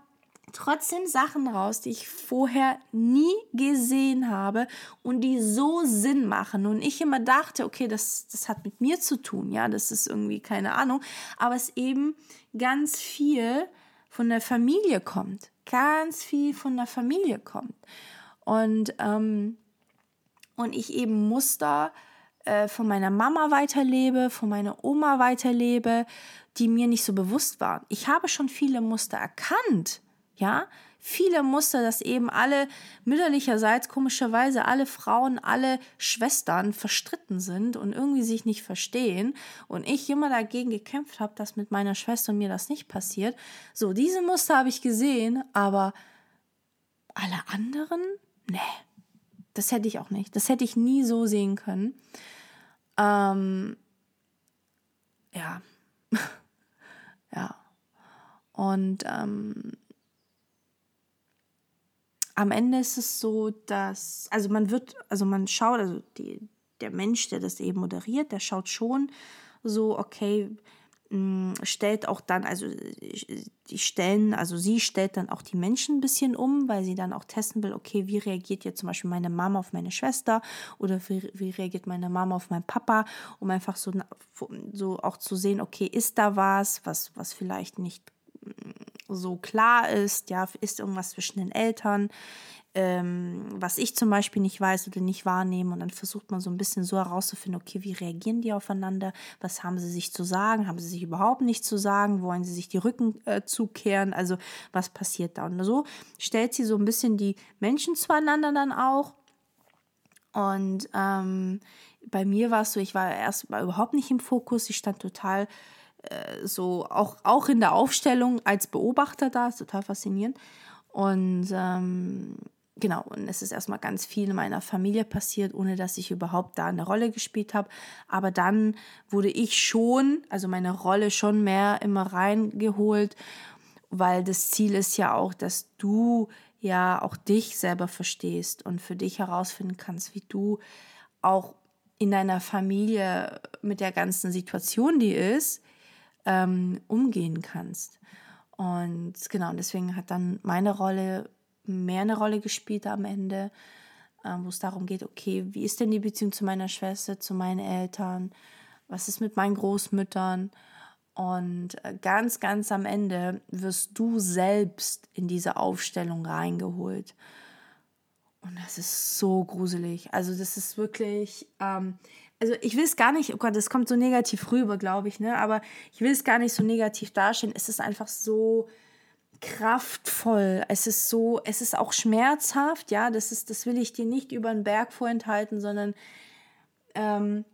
trotzdem Sachen raus, die ich vorher nie gesehen habe und die so Sinn machen. Und ich immer dachte, okay, das, das hat mit mir zu tun, ja, das ist irgendwie keine Ahnung, aber es eben ganz viel von der Familie kommt. Ganz viel von der Familie kommt. Und, ähm, und ich eben Muster äh, von meiner Mama weiterlebe, von meiner Oma weiterlebe, die mir nicht so bewusst waren. Ich habe schon viele Muster erkannt, ja, viele Muster, dass eben alle mütterlicherseits komischerweise alle Frauen, alle Schwestern verstritten sind und irgendwie sich nicht verstehen und ich immer dagegen gekämpft habe, dass mit meiner Schwester und mir das nicht passiert. So, diese Muster habe ich gesehen, aber alle anderen? Nee. Das hätte ich auch nicht. Das hätte ich nie so sehen können. Ähm, ja. ja. Und ähm, am Ende ist es so, dass, also man wird, also man schaut, also die, der Mensch, der das eben moderiert, der schaut schon so, okay, stellt auch dann, also die stellen, also sie stellt dann auch die Menschen ein bisschen um, weil sie dann auch testen will, okay, wie reagiert jetzt zum Beispiel meine Mama auf meine Schwester oder wie, wie reagiert meine Mama auf meinen Papa, um einfach so, so auch zu sehen, okay, ist da was, was, was vielleicht nicht mm, so klar ist, ja, ist irgendwas zwischen den Eltern, ähm, was ich zum Beispiel nicht weiß oder nicht wahrnehme. Und dann versucht man so ein bisschen so herauszufinden, okay, wie reagieren die aufeinander? Was haben sie sich zu sagen? Haben sie sich überhaupt nicht zu sagen? Wollen sie sich die Rücken äh, zukehren? Also was passiert da? Und so stellt sie so ein bisschen die Menschen zueinander dann auch. Und ähm, bei mir war es so, ich war erst mal überhaupt nicht im Fokus. Ich stand total äh, so, auch, auch in der Aufstellung als Beobachter da, ist total faszinierend. Und ähm, genau, und es ist erstmal ganz viel in meiner Familie passiert, ohne dass ich überhaupt da eine Rolle gespielt habe. Aber dann wurde ich schon, also meine Rolle schon mehr immer reingeholt, weil das Ziel ist ja auch, dass du ja auch dich selber verstehst und für dich herausfinden kannst, wie du auch in deiner Familie mit der ganzen Situation, die ist, ähm, umgehen kannst. Und genau, deswegen hat dann meine Rolle mehr eine Rolle gespielt am Ende, äh, wo es darum geht, okay, wie ist denn die Beziehung zu meiner Schwester, zu meinen Eltern, was ist mit meinen Großmüttern? Und äh, ganz, ganz am Ende wirst du selbst in diese Aufstellung reingeholt. Und das ist so gruselig. Also das ist wirklich, ähm, also ich will es gar nicht, oh Gott, das kommt so negativ rüber, glaube ich, ne? Aber ich will es gar nicht so negativ darstellen. Es ist einfach so kraftvoll. Es ist so, es ist auch schmerzhaft, ja. Das ist, das will ich dir nicht über den Berg vorenthalten, sondern ähm,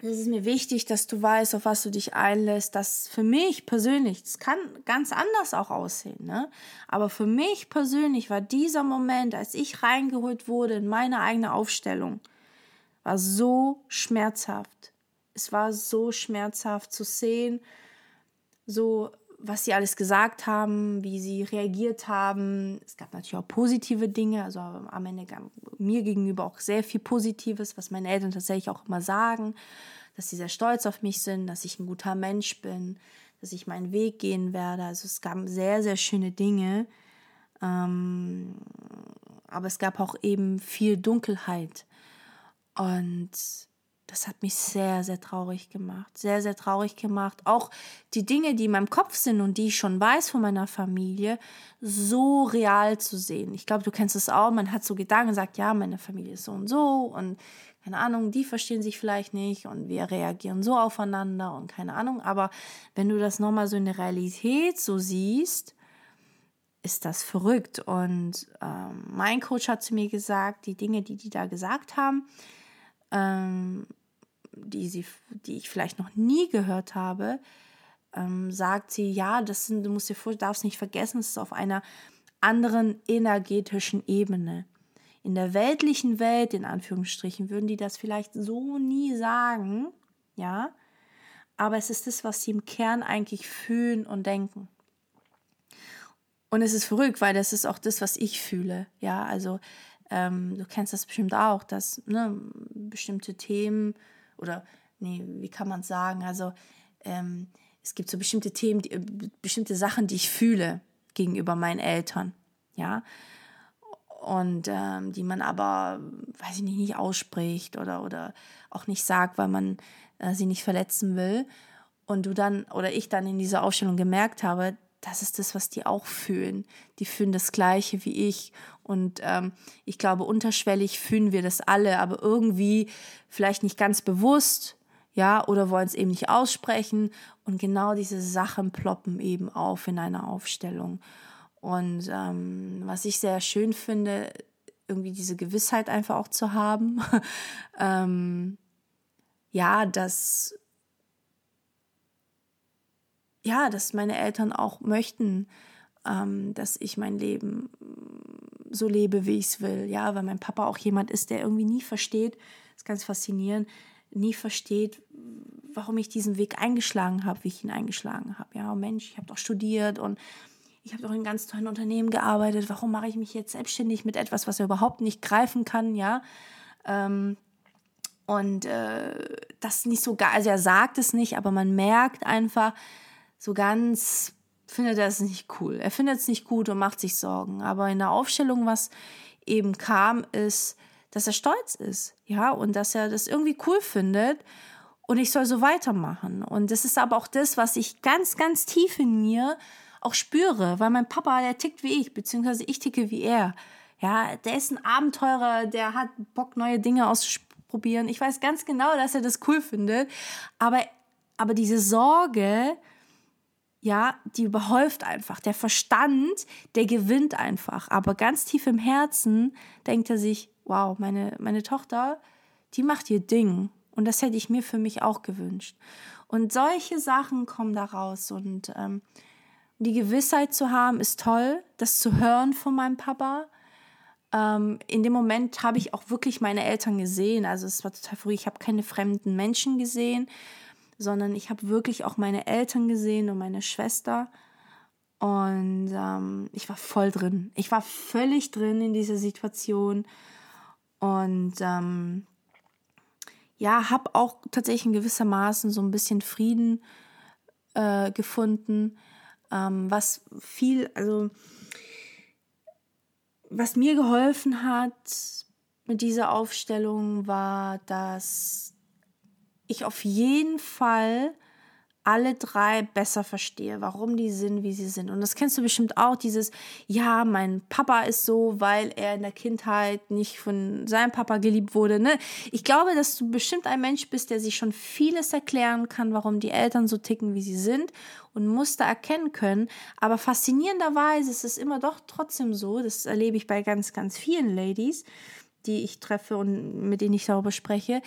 es ist mir wichtig, dass du weißt, auf was du dich einlässt. Das für mich persönlich, das kann ganz anders auch aussehen, ne? Aber für mich persönlich war dieser Moment, als ich reingeholt wurde in meine eigene Aufstellung, war so schmerzhaft. Es war so schmerzhaft zu sehen, so was sie alles gesagt haben, wie sie reagiert haben. Es gab natürlich auch positive Dinge, also am Ende mir gegenüber auch sehr viel Positives, was meine Eltern tatsächlich auch immer sagen, dass sie sehr stolz auf mich sind, dass ich ein guter Mensch bin, dass ich meinen Weg gehen werde. Also es gab sehr, sehr schöne Dinge. Ähm, aber es gab auch eben viel Dunkelheit. Und das hat mich sehr, sehr traurig gemacht. Sehr, sehr traurig gemacht. Auch die Dinge, die in meinem Kopf sind und die ich schon weiß von meiner Familie, so real zu sehen. Ich glaube, du kennst es auch. Man hat so Gedanken, sagt, ja, meine Familie ist so und so und keine Ahnung, die verstehen sich vielleicht nicht und wir reagieren so aufeinander und keine Ahnung. Aber wenn du das nochmal so in der Realität so siehst, ist das verrückt. Und ähm, mein Coach hat zu mir gesagt, die Dinge, die die da gesagt haben, ähm, die, sie, die ich vielleicht noch nie gehört habe, ähm, sagt sie, ja, das sind, du musst dir vor, darfst nicht vergessen, es ist auf einer anderen energetischen Ebene. In der weltlichen Welt, in Anführungsstrichen, würden die das vielleicht so nie sagen, ja, aber es ist das, was sie im Kern eigentlich fühlen und denken. Und es ist verrückt, weil das ist auch das, was ich fühle, ja, also ähm, du kennst das bestimmt auch, dass ne, bestimmte Themen oder, nee, wie kann man es sagen? Also, ähm, es gibt so bestimmte Themen, die, bestimmte Sachen, die ich fühle gegenüber meinen Eltern, ja. Und ähm, die man aber, weiß ich nicht, nicht ausspricht oder, oder auch nicht sagt, weil man äh, sie nicht verletzen will. Und du dann oder ich dann in dieser Ausstellung gemerkt habe, das ist das, was die auch fühlen. Die fühlen das Gleiche wie ich. Und ähm, ich glaube, unterschwellig fühlen wir das alle, aber irgendwie vielleicht nicht ganz bewusst, ja, oder wollen es eben nicht aussprechen. Und genau diese Sachen ploppen eben auf in einer Aufstellung. Und ähm, was ich sehr schön finde, irgendwie diese Gewissheit einfach auch zu haben, ähm, ja, dass ja, dass meine Eltern auch möchten, ähm, dass ich mein Leben so lebe, wie ich es will. Ja, weil mein Papa auch jemand ist, der irgendwie nie versteht, das ist ganz faszinierend, nie versteht, warum ich diesen Weg eingeschlagen habe, wie ich ihn eingeschlagen habe. Ja, Mensch, ich habe doch studiert und ich habe doch in ganz tollen Unternehmen gearbeitet. Warum mache ich mich jetzt selbstständig mit etwas, was er überhaupt nicht greifen kann? Ja, ähm, und äh, das nicht so gar, also er sagt es nicht, aber man merkt einfach, so ganz findet er es nicht cool. Er findet es nicht gut und macht sich Sorgen. Aber in der Aufstellung, was eben kam, ist, dass er stolz ist, ja, und dass er das irgendwie cool findet und ich soll so weitermachen. Und das ist aber auch das, was ich ganz, ganz tief in mir auch spüre, weil mein Papa, der tickt wie ich, beziehungsweise ich ticke wie er. Ja, der ist ein Abenteurer, der hat Bock, neue Dinge auszuprobieren. Ich weiß ganz genau, dass er das cool findet, aber, aber diese Sorge, ja, die überhäuft einfach. Der Verstand, der gewinnt einfach. Aber ganz tief im Herzen denkt er sich, wow, meine, meine Tochter, die macht ihr Ding. Und das hätte ich mir für mich auch gewünscht. Und solche Sachen kommen da raus. Und ähm, die Gewissheit zu haben, ist toll, das zu hören von meinem Papa. ähm, in dem Moment habe ich auch wirklich meine Eltern gesehen. Also es war total verrückt. Ich habe keine fremden Menschen gesehen, sondern ich habe wirklich auch meine Eltern gesehen und meine Schwester. Und ähm, ich war voll drin. Ich war völlig drin in dieser Situation. Und ähm, ja, habe auch tatsächlich in gewissermaßen so ein bisschen Frieden äh, gefunden, ähm, was viel, also was mir geholfen hat mit dieser Aufstellung war, dass ich auf jeden Fall alle drei besser verstehe, warum die sind, wie sie sind. Und das kennst du bestimmt auch, dieses, ja, mein Papa ist so, weil er in der Kindheit nicht von seinem Papa geliebt wurde. Ne? Ich glaube, dass du bestimmt ein Mensch bist, der sich schon vieles erklären kann, warum die Eltern so ticken, wie sie sind und Muster erkennen können. Aber faszinierenderweise ist es immer doch trotzdem so, das erlebe ich bei ganz, ganz vielen Ladies, die ich treffe und mit denen ich darüber spreche,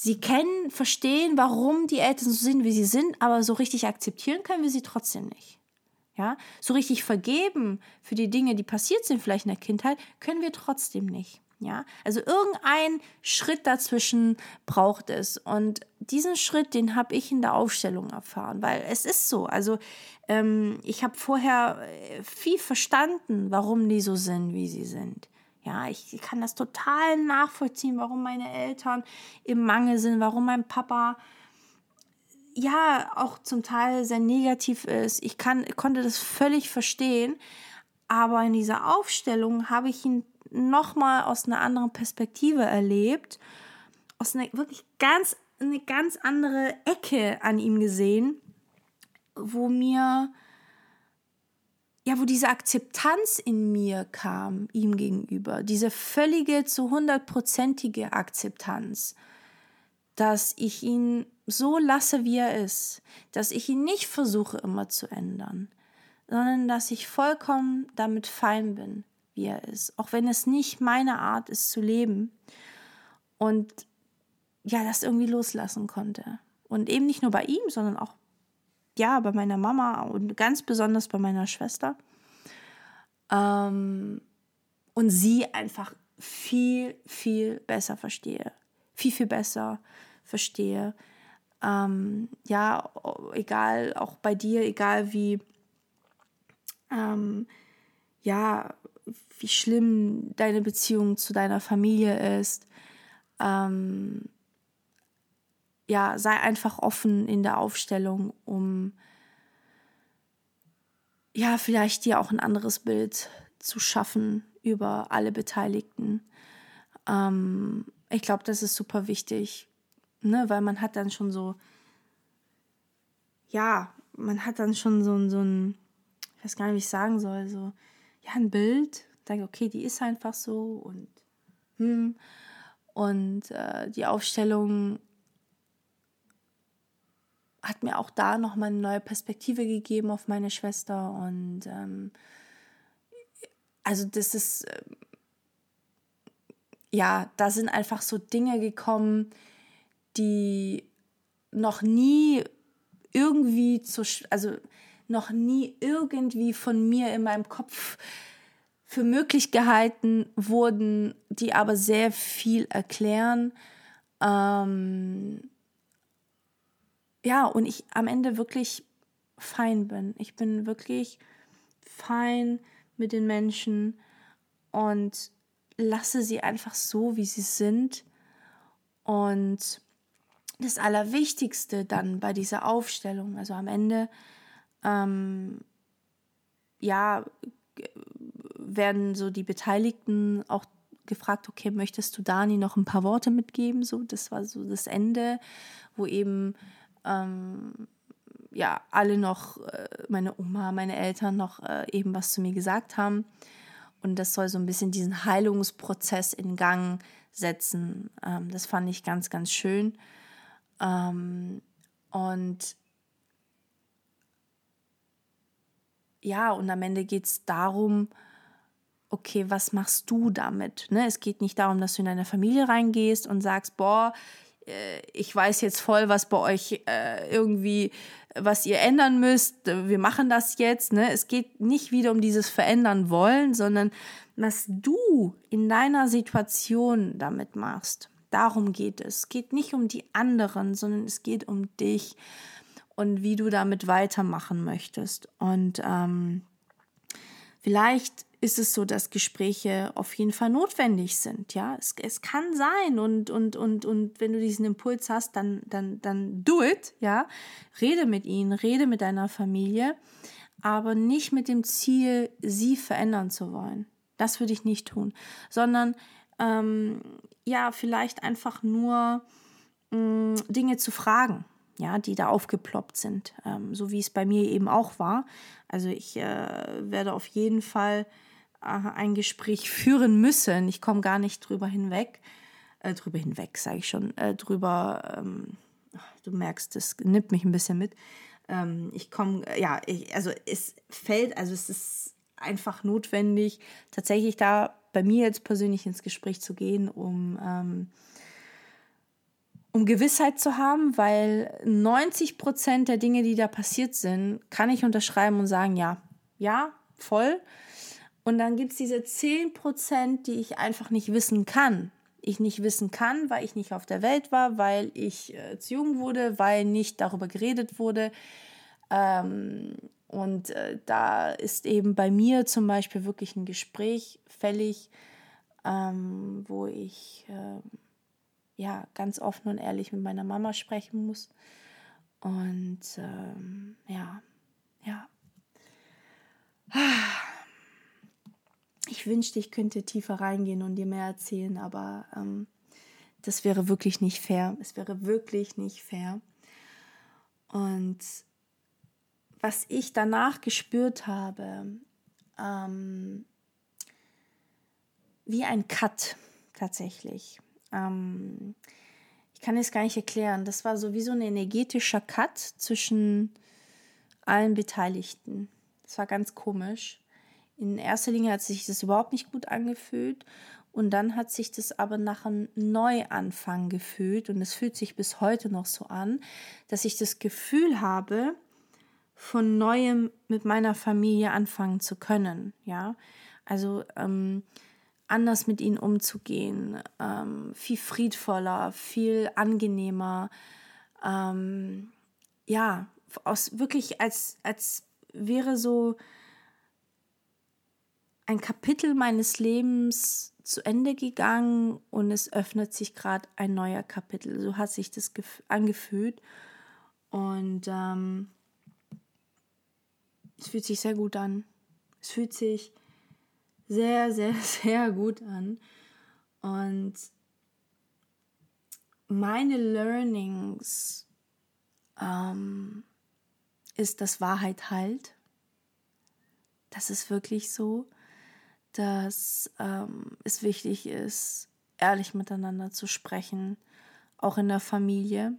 sie kennen, verstehen, warum die Eltern so sind, wie sie sind, aber so richtig akzeptieren können wir sie trotzdem nicht. Ja, so richtig vergeben für die Dinge, die passiert sind vielleicht in der Kindheit, können wir trotzdem nicht. Ja, also irgendein Schritt dazwischen braucht es. Und diesen Schritt, den habe ich in der Aufstellung erfahren, weil es ist so. Also ähm, ich habe vorher äh, viel verstanden, warum die so sind, wie sie sind. Ja, ich kann das total nachvollziehen, warum meine Eltern im Mangel sind, warum mein Papa ja auch zum Teil sehr negativ ist. Ich kann, konnte das völlig verstehen, aber in dieser Aufstellung habe ich ihn nochmal aus einer anderen Perspektive erlebt, aus einer wirklich ganz, eine ganz andere Ecke an ihm gesehen, wo mir ja, wo diese Akzeptanz in mir kam, ihm gegenüber, diese völlige zu hundertprozentige Akzeptanz, dass ich ihn so lasse, wie er ist, dass ich ihn nicht versuche immer zu ändern, sondern dass ich vollkommen damit fein bin, wie er ist, auch wenn es nicht meine Art ist zu leben. Und ja, das irgendwie loslassen konnte. Und eben nicht nur bei ihm, sondern auch ja, bei meiner Mama und ganz besonders bei meiner Schwester. Ähm, und sie einfach viel, viel besser verstehe. Viel, viel besser verstehe. Ähm, ja, egal, auch bei dir, egal wie, ähm, ja, wie schlimm deine Beziehung zu deiner Familie ist. Ähm, ja, sei einfach offen in der Aufstellung, um ja, vielleicht dir auch ein anderes Bild zu schaffen über alle Beteiligten. Ähm, ich glaube, das ist super wichtig, ne, weil man hat dann schon so, ja, man hat dann schon so, so ein, ich weiß gar nicht, wie ich sagen soll, so, ja, ein Bild, denke, okay, die ist einfach so und, hm, und äh, die Aufstellung hat mir auch da nochmal eine neue Perspektive gegeben auf meine Schwester. Und ähm, also das ist, äh, ja, da sind einfach so Dinge gekommen, die noch nie irgendwie zu, also noch nie irgendwie von mir in meinem Kopf für möglich gehalten wurden, die aber sehr viel erklären. Ähm, ja, und ich am Ende wirklich fein bin. Ich bin wirklich fein mit den Menschen und lasse sie einfach so, wie sie sind. Und das Allerwichtigste dann bei dieser Aufstellung, also am Ende, ähm, ja, werden so die Beteiligten auch gefragt, okay, möchtest du Dani noch ein paar Worte mitgeben? So, das war so das Ende, wo eben ähm, ja, alle noch, äh, meine Oma, meine Eltern noch äh, eben was zu mir gesagt haben. Und das soll so ein bisschen diesen Heilungsprozess in Gang setzen. Ähm, das fand ich ganz, ganz schön. Ähm, und ja, und am Ende geht es darum, okay, was machst du damit? Ne? Es geht nicht darum, dass du in deine Familie reingehst und sagst, boah, ich weiß jetzt voll, was bei euch äh, irgendwie, was ihr ändern müsst, wir machen das jetzt. Ne? Es geht nicht wieder um dieses Verändern wollen, sondern was du in deiner Situation damit machst. Darum geht es. Es geht nicht um die anderen, sondern es geht um dich und wie du damit weitermachen möchtest. Und ähm, vielleicht ist es so, dass Gespräche auf jeden Fall notwendig sind. Ja, es, es kann sein und, und, und, und wenn du diesen Impuls hast, dann, dann, dann do it. Ja, rede mit ihnen, rede mit deiner Familie, aber nicht mit dem Ziel, sie verändern zu wollen. Das würde ich nicht tun, sondern ähm, ja, vielleicht einfach nur mh, mm, Dinge zu fragen ja, die da aufgeploppt sind, ähm, so wie es bei mir eben auch war. Also ich äh, werde auf jeden Fall äh, ein Gespräch führen müssen. Ich komme gar nicht drüber hinweg. Äh, drüber hinweg, sage ich schon. Äh, drüber, ähm, du merkst, das nimmt mich ein bisschen mit. Ähm, ich komme, ja, ich, also es fällt, also es ist einfach notwendig, tatsächlich da bei mir jetzt persönlich ins Gespräch zu gehen, um, ähm, um Gewissheit zu haben, weil 90 Prozent der Dinge, die da passiert sind, kann ich unterschreiben und sagen, ja, ja, voll. Und dann gibt es diese 10 Prozent, die ich einfach nicht wissen kann. Ich nicht wissen kann, weil ich nicht auf der Welt war, weil ich äh, zu jung wurde, weil nicht darüber geredet wurde. Ähm, und äh, da ist eben bei mir zum Beispiel wirklich ein Gespräch fällig, ähm, wo ich äh, ja ganz offen und ehrlich mit meiner Mama sprechen muss. Und ähm, ja, ja. Ich wünschte, ich könnte tiefer reingehen und dir mehr erzählen, aber ähm, das wäre wirklich nicht fair. Es wäre wirklich nicht fair. Und was ich danach gespürt habe, ähm, wie ein Cut tatsächlich. Ähm, ich kann es gar nicht erklären. Das war so wie so ein energetischer Cut zwischen allen Beteiligten. Das war ganz komisch. In erster Linie hat sich das überhaupt nicht gut angefühlt und dann hat sich das aber nach einem Neuanfang gefühlt und es fühlt sich bis heute noch so an, dass ich das Gefühl habe, von neuem mit meiner Familie anfangen zu können. Ja, also ähm, anders mit ihnen umzugehen, ähm, viel friedvoller, viel angenehmer. Ähm, ja, aus wirklich als als wäre so ein Kapitel meines Lebens zu Ende gegangen und es öffnet sich gerade ein neuer Kapitel. So hat sich das angefühlt. Und ähm, es fühlt sich sehr gut an. Es fühlt sich sehr, sehr, sehr gut an. Und meine Learnings ähm, ist, dass Wahrheit heilt. Das ist wirklich so dass ähm, es wichtig ist, ehrlich miteinander zu sprechen, auch in der Familie.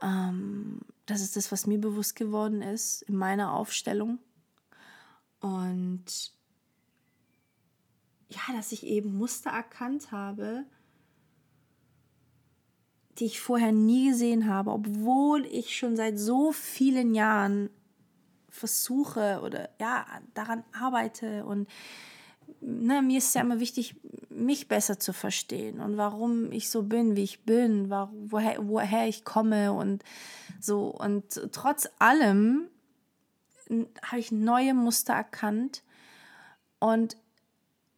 Ähm, das ist das, was mir bewusst geworden ist in meiner Aufstellung. Und ja, dass ich eben Muster erkannt habe, die ich vorher nie gesehen habe, obwohl ich schon seit so vielen Jahren versuche oder ja, daran arbeite und ne, mir ist ja immer wichtig, mich besser zu verstehen und warum ich so bin, wie ich bin, woher, woher ich komme und so. Und trotz allem habe ich neue Muster erkannt. Und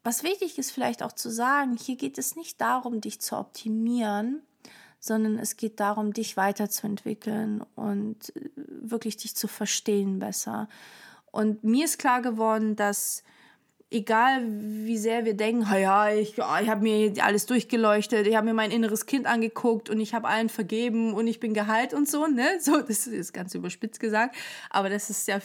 was wichtig ist vielleicht auch zu sagen, hier geht es nicht darum, dich zu optimieren, sondern es geht darum, dich weiterzuentwickeln und äh, wirklich dich zu verstehen besser. Und mir ist klar geworden, dass egal wie sehr wir denken, ja, ich, ich habe mir alles durchgeleuchtet, ich habe mir mein inneres Kind angeguckt und ich habe allen vergeben und ich bin geheilt und so, ne? So, das ist ganz überspitzt gesagt, aber das ist ja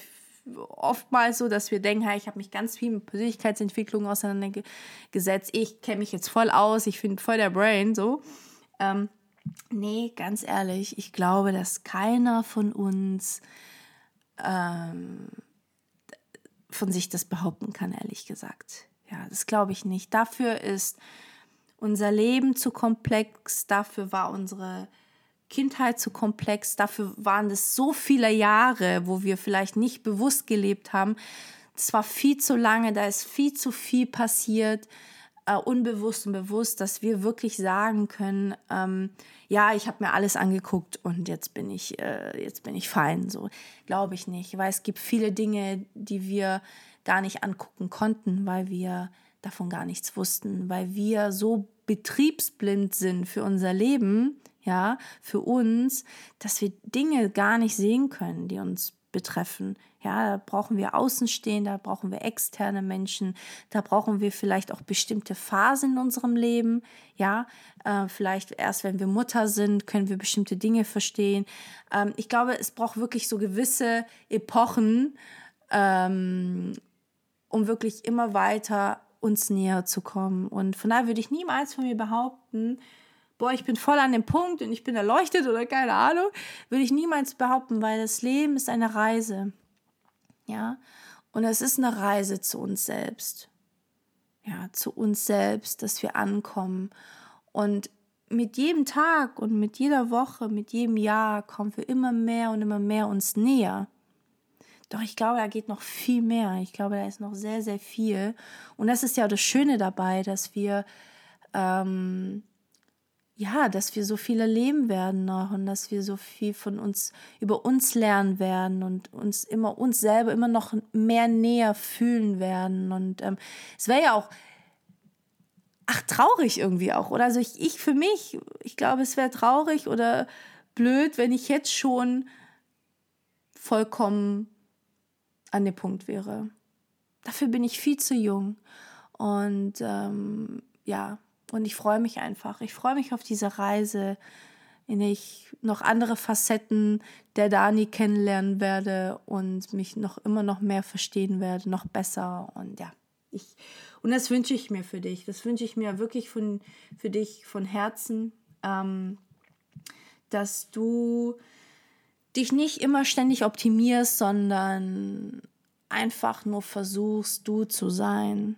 oftmals so, dass wir denken, hey, ich habe mich ganz viel mit Persönlichkeitsentwicklung auseinandergesetzt, ich kenne mich jetzt voll aus, ich bin voll der Brain, so. Ähm, Nee, ganz ehrlich, ich glaube, dass keiner von uns ähm, von sich das behaupten kann, ehrlich gesagt. Ja, das glaube ich nicht. Dafür ist unser Leben zu komplex, dafür war unsere Kindheit zu komplex, dafür waren es so viele Jahre, wo wir vielleicht nicht bewusst gelebt haben. Es war viel zu lange, da ist viel zu viel passiert, äh, unbewusst und bewusst, dass wir wirklich sagen können, ähm, ja, ich habe mir alles angeguckt und jetzt bin ich, äh, jetzt bin ich fein. So glaube ich nicht, weil es gibt viele Dinge, die wir gar nicht angucken konnten, weil wir davon gar nichts wussten, weil wir so betriebsblind sind für unser Leben, ja, für uns, dass wir Dinge gar nicht sehen können, die uns betreffen. Ja, da brauchen wir Außenstehende, da brauchen wir externe Menschen, da brauchen wir vielleicht auch bestimmte Phasen in unserem Leben. Ja, äh, vielleicht erst, wenn wir Mutter sind, können wir bestimmte Dinge verstehen. Ähm, ich glaube, es braucht wirklich so gewisse Epochen, ähm, um wirklich immer weiter uns näher zu kommen. Und von daher würde ich niemals von mir behaupten, boah, ich bin voll an dem Punkt und ich bin erleuchtet oder keine Ahnung, würde ich niemals behaupten, weil das Leben ist eine Reise. Ja, und es ist eine Reise zu uns selbst. Ja, zu uns selbst, dass wir ankommen. Und mit jedem Tag und mit jeder Woche, mit jedem Jahr kommen wir immer mehr und immer mehr uns näher. Doch ich glaube, da geht noch viel mehr. Ich glaube, da ist noch sehr, sehr viel. Und das ist ja das Schöne dabei, dass wir, ähm, ja, dass wir so viel erleben werden noch und dass wir so viel von uns über uns lernen werden und uns immer uns selber immer noch mehr näher fühlen werden. Und ähm, es wäre ja auch, ach, traurig irgendwie auch. Oder also ich, ich für mich, ich glaube, es wäre traurig oder blöd, wenn ich jetzt schon vollkommen an dem Punkt wäre. Dafür bin ich viel zu jung. Und ähm, ja, und ich freue mich einfach. Ich freue mich auf diese Reise, in der ich noch andere Facetten der Dani kennenlernen werde und mich noch immer noch mehr verstehen werde, noch besser. Und ja, ich, und das wünsche ich mir für dich. Das wünsche ich mir wirklich von, für dich von Herzen, ähm, dass du dich nicht immer ständig optimierst, sondern einfach nur versuchst, du zu sein.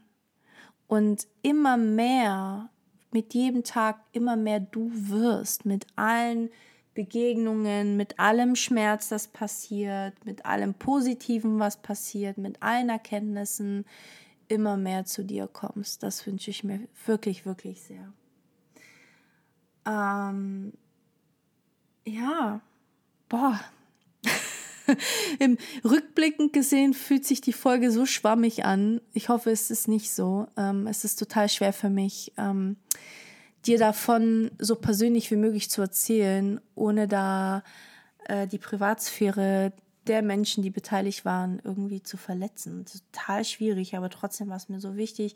Und immer mehr, mit jedem Tag immer mehr du wirst, mit allen Begegnungen, mit allem Schmerz, das passiert, mit allem Positiven, was passiert, mit allen Erkenntnissen, immer mehr zu dir kommst. Das wünsche ich mir wirklich, wirklich sehr. Ähm, ja, boah. Im Rückblickend gesehen fühlt sich die Folge so schwammig an. Ich hoffe, es ist nicht so. Ähm, es ist total schwer für mich, ähm, dir davon so persönlich wie möglich zu erzählen, ohne da äh, die Privatsphäre der Menschen, die beteiligt waren, irgendwie zu verletzen. Total schwierig, aber trotzdem war es mir so wichtig,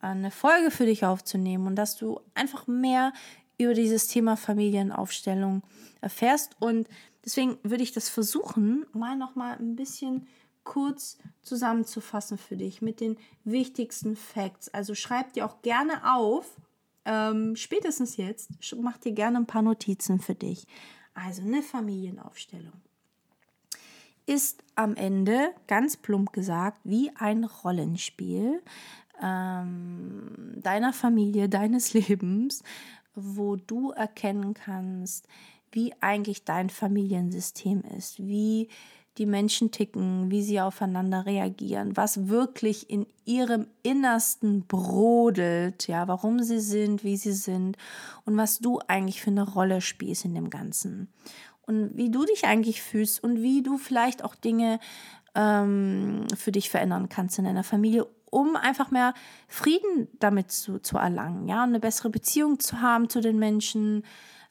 eine Folge für dich aufzunehmen und dass du einfach mehr über dieses Thema Familienaufstellung erfährst. Und deswegen würde ich das versuchen, mal noch mal ein bisschen kurz zusammenzufassen für dich mit den wichtigsten Facts. Also schreib dir auch gerne auf, ähm, spätestens jetzt, mach dir gerne ein paar Notizen für dich. Also eine Familienaufstellung ist am Ende, ganz plump gesagt, wie ein Rollenspiel ähm, deiner Familie, deines Lebens, wo du erkennen kannst, wie eigentlich dein Familiensystem ist, wie die Menschen ticken, wie sie aufeinander reagieren, was wirklich in ihrem Innersten brodelt, ja, warum sie sind, wie sie sind und was du eigentlich für eine Rolle spielst in dem Ganzen. Und wie du dich eigentlich fühlst und wie du vielleicht auch Dinge ähm, für dich verändern kannst in deiner Familie um einfach mehr Frieden damit zu, zu erlangen, ja, eine bessere Beziehung zu haben zu den Menschen,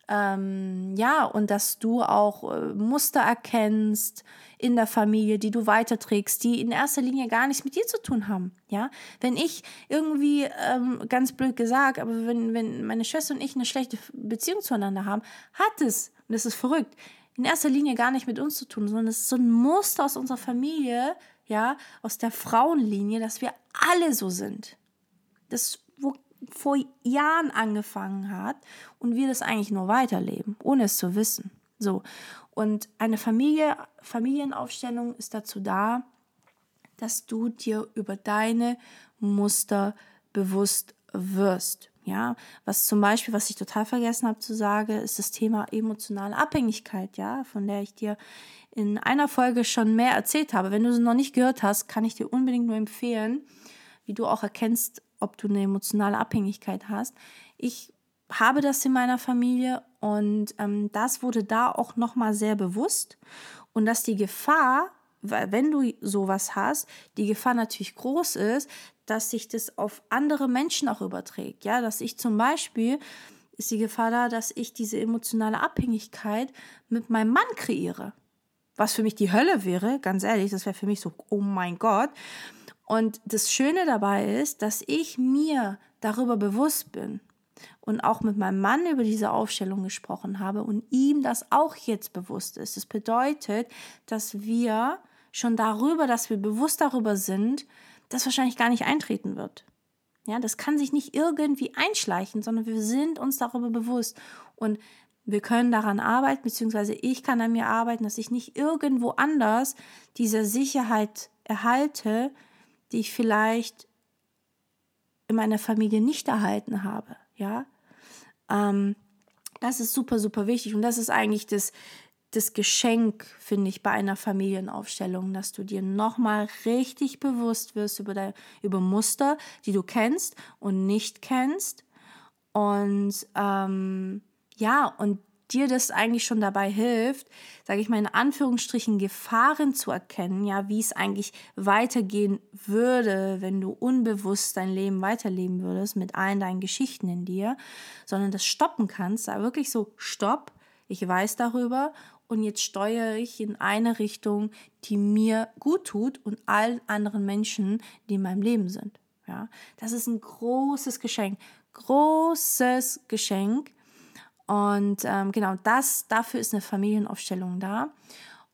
ähm, ja, und dass du auch äh, Muster erkennst in der Familie, die du weiterträgst, die in erster Linie gar nichts mit dir zu tun haben, ja. Wenn ich irgendwie, ähm, ganz blöd gesagt, aber wenn, wenn meine Schwester und ich eine schlechte Beziehung zueinander haben, hat es, und das ist verrückt, in erster Linie gar nicht mit uns zu tun, sondern es ist so ein Muster aus unserer Familie, ja, aus der Frauenlinie, dass wir alle so sind. Das, wo vor Jahren angefangen hat und wir das eigentlich nur weiterleben, ohne es zu wissen. So. Und eine Familie, Familienaufstellung ist dazu da, dass du dir über deine Muster bewusst wirst. Ja, was zum Beispiel, was ich total vergessen habe zu sagen, ist das Thema emotionale Abhängigkeit, ja, von der ich dir in einer Folge schon mehr erzählt habe. Wenn du sie noch nicht gehört hast, kann ich dir unbedingt nur empfehlen, wie du auch erkennst, ob du eine emotionale Abhängigkeit hast. Ich habe das in meiner Familie und ähm, das wurde da auch nochmal sehr bewusst und dass die Gefahr, wenn du sowas hast, die Gefahr natürlich groß ist, dass sich das auf andere Menschen auch überträgt. Ja, dass ich zum Beispiel ist die Gefahr da, dass ich diese emotionale Abhängigkeit mit meinem Mann kreiere. Was für mich die Hölle wäre, ganz ehrlich, das wäre für mich so, oh mein Gott. Und das Schöne dabei ist, dass ich mir darüber bewusst bin und auch mit meinem Mann über diese Aufstellung gesprochen habe und ihm das auch jetzt bewusst ist. Das bedeutet, dass wir schon darüber, dass wir bewusst darüber sind, das wahrscheinlich gar nicht eintreten wird. Ja, das kann sich nicht irgendwie einschleichen, sondern wir sind uns darüber bewusst und wir können daran arbeiten, beziehungsweise ich kann an mir arbeiten, dass ich nicht irgendwo anders diese Sicherheit erhalte, die ich vielleicht in meiner Familie nicht erhalten habe. Ja, ähm, das ist super, super wichtig und das ist eigentlich das, das Geschenk, finde ich, bei einer Familienaufstellung, dass du dir nochmal richtig bewusst wirst über, dein, über Muster, die du kennst und nicht kennst. Und ähm, ja, und dir das eigentlich schon dabei hilft, sage ich mal in Anführungsstrichen, Gefahren zu erkennen, ja, wie es eigentlich weitergehen würde, wenn du unbewusst dein Leben weiterleben würdest mit allen deinen Geschichten in dir, sondern das stoppen kannst, da wirklich so, stopp, ich weiß darüber und jetzt steuere ich in eine Richtung, die mir gut tut und allen anderen Menschen, die in meinem Leben sind. Ja, das ist ein großes Geschenk, großes Geschenk. Und ähm, genau das, dafür ist eine Familienaufstellung da.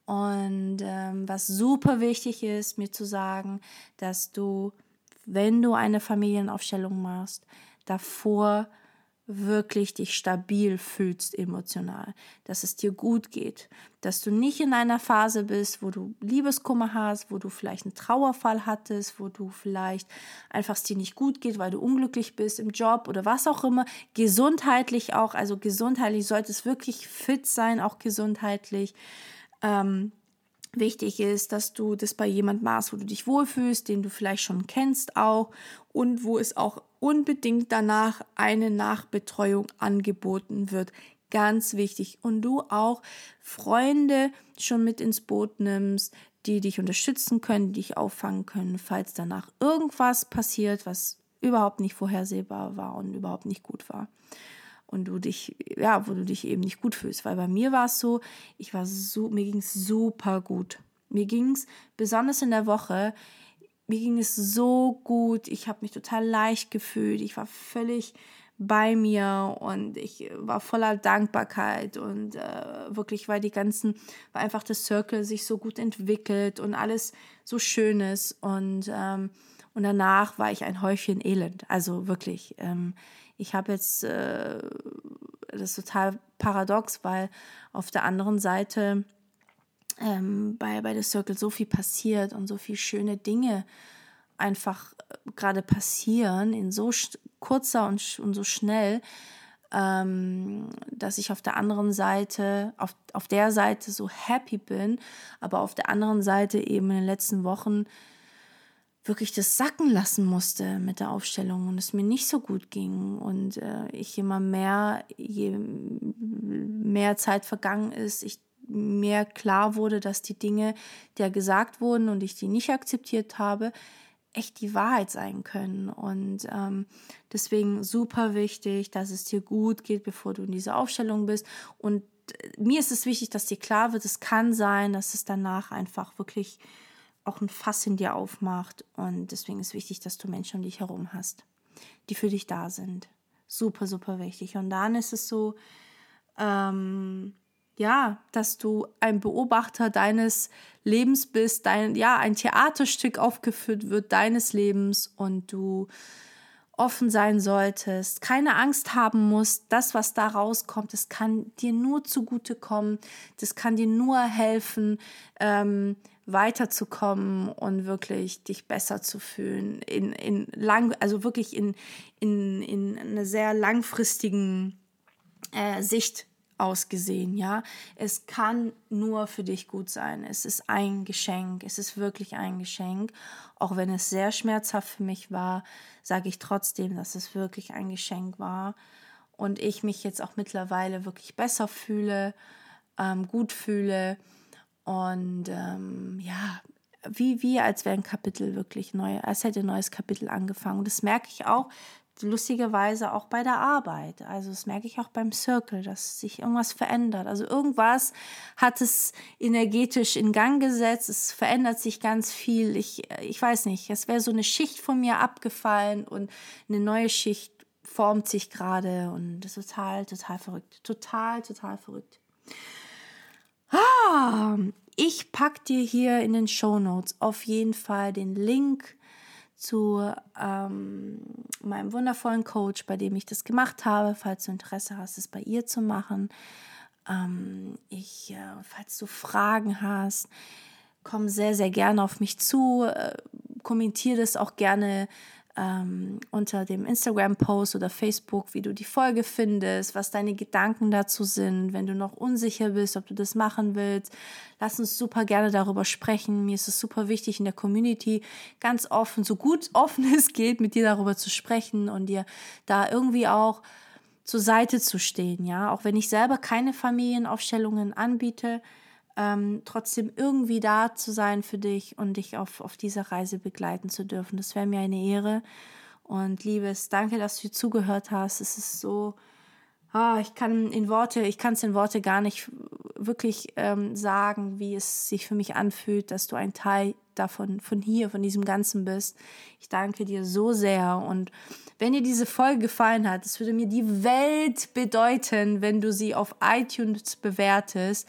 Und ähm, was super wichtig ist, mir zu sagen, dass du, wenn du eine Familienaufstellung machst, davor wirklich dich stabil fühlst emotional, dass es dir gut geht, dass du nicht in einer Phase bist, wo du Liebeskummer hast, wo du vielleicht einen Trauerfall hattest, wo du vielleicht einfach es dir nicht gut geht, weil du unglücklich bist im Job oder was auch immer, gesundheitlich auch, also gesundheitlich sollte es wirklich fit sein, auch gesundheitlich. Ähm, Wichtig ist, dass du das bei jemand machst, wo du dich wohlfühlst, den du vielleicht schon kennst auch und wo es auch unbedingt danach eine Nachbetreuung angeboten wird. Ganz wichtig. Und du auch Freunde schon mit ins Boot nimmst, die dich unterstützen können, die dich auffangen können, falls danach irgendwas passiert, was überhaupt nicht vorhersehbar war und überhaupt nicht gut war und du dich, ja, wo du dich eben nicht gut fühlst. Weil bei mir war es so, ich war so, mir ging es super gut. Mir ging es besonders in der Woche, mir ging es so gut. Ich habe mich total leicht gefühlt. Ich war völlig bei mir und ich war voller Dankbarkeit und äh, wirklich, weil die ganzen, weil einfach das Circle sich so gut entwickelt und alles so schön ist und ähm, und danach war ich ein Häufchen Elend. Also wirklich. Ähm, ich habe jetzt, äh, das ist total paradox, weil auf der anderen Seite ähm, bei, bei The Circle so viel passiert und so viele schöne Dinge einfach äh, gerade passieren in so kurzer und, und so schnell, ähm, dass ich auf der anderen Seite, auf, auf der Seite so happy bin, aber auf der anderen Seite eben in den letzten Wochen wirklich das sacken lassen musste mit der Aufstellung und es mir nicht so gut ging und äh, ich immer mehr, je mehr Zeit vergangen ist, ich mehr klar wurde, dass die Dinge, die gesagt wurden und ich die nicht akzeptiert habe, echt die Wahrheit sein können. Und ähm, deswegen super wichtig, dass es dir gut geht, bevor du in dieser Aufstellung bist. Und äh, mir ist es wichtig, dass dir klar wird, es kann sein, dass es danach einfach wirklich auch ein Fass in dir aufmacht. Und deswegen ist wichtig, dass du Menschen um dich herum hast, die für dich da sind. Super, super wichtig. Und dann ist es so, ähm, ja, dass du ein Beobachter deines Lebens bist, dein, ja, ein Theaterstück aufgeführt wird deines Lebens und du offen sein solltest, keine Angst haben musst, das, was da rauskommt, das kann dir nur zugutekommen, das kann dir nur helfen, ähm, weiterzukommen und wirklich dich besser zu fühlen. In, in lang, also wirklich in, in, in einer sehr langfristigen äh, Sicht ausgesehen, ja. Es kann nur für dich gut sein. Es ist ein Geschenk. Es ist wirklich ein Geschenk. Auch wenn es sehr schmerzhaft für mich war, sage ich trotzdem, dass es wirklich ein Geschenk war. Und ich mich jetzt auch mittlerweile wirklich besser fühle, ähm, gut fühle. Und ähm, ja, wie, wie als wäre ein Kapitel wirklich neu, als hätte ein neues Kapitel angefangen. Und das merke ich auch, lustigerweise auch bei der Arbeit. Also das merke ich auch beim Circle, dass sich irgendwas verändert. Also irgendwas hat es energetisch in Gang gesetzt. Es verändert sich ganz viel. Ich, ich weiß nicht, es wäre so eine Schicht von mir abgefallen und eine neue Schicht formt sich gerade und das ist total, total verrückt. Total, total verrückt. Ah, ich packe dir hier in den Show Notes auf jeden Fall den Link zu ähm, meinem wundervollen Coach, bei dem ich das gemacht habe, falls du Interesse hast, es bei ihr zu machen. Ähm, ich, äh, falls du Fragen hast, komm sehr, sehr gerne auf mich zu. Äh, kommentiere das auch gerne ähm, unter dem Instagram-Post oder Facebook, wie du die Folge findest, was deine Gedanken dazu sind. Wenn du noch unsicher bist, ob du das machen willst, lass uns super gerne darüber sprechen. Mir ist es super wichtig, in der Community ganz offen, so gut offen es geht, mit dir darüber zu sprechen und dir da irgendwie auch zur Seite zu stehen, ja. Auch wenn ich selber keine Familienaufstellungen anbiete, ähm, trotzdem irgendwie da zu sein für dich und dich auf, auf dieser Reise begleiten zu dürfen. Das wäre mir eine Ehre. Und liebes, danke, dass du zugehört hast. Es ist so, ah, ich kann in Worte, ich kann es in Worte gar nicht wirklich ähm, sagen, wie es sich für mich anfühlt, dass du ein Teil davon, von hier, von diesem Ganzen bist. Ich danke dir so sehr. Und wenn dir diese Folge gefallen hat, es würde mir die Welt bedeuten, wenn du sie auf iTunes bewertest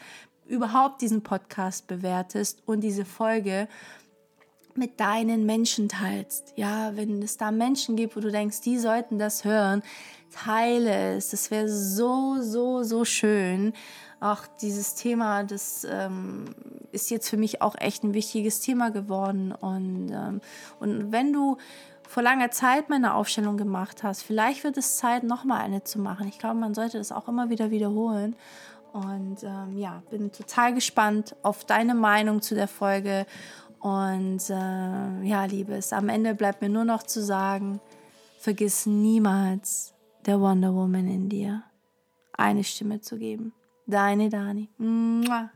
überhaupt diesen Podcast bewertest und diese Folge mit deinen Menschen teilst. Ja, wenn es da Menschen gibt, wo du denkst, die sollten das hören, teile es. Das wäre so, so, so schön. Auch dieses Thema, das ähm, ist jetzt für mich auch echt ein wichtiges Thema geworden. Und, ähm, und wenn du vor langer Zeit meine Aufstellung gemacht hast, vielleicht wird es Zeit, nochmal eine zu machen. Ich glaube, man sollte das auch immer wieder wiederholen. Und ähm, ja, bin total gespannt auf deine Meinung zu der Folge. Und äh, ja, Liebes, am Ende bleibt mir nur noch zu sagen, vergiss niemals der Wonder Woman in dir eine Stimme zu geben. Deine Dani. Mua.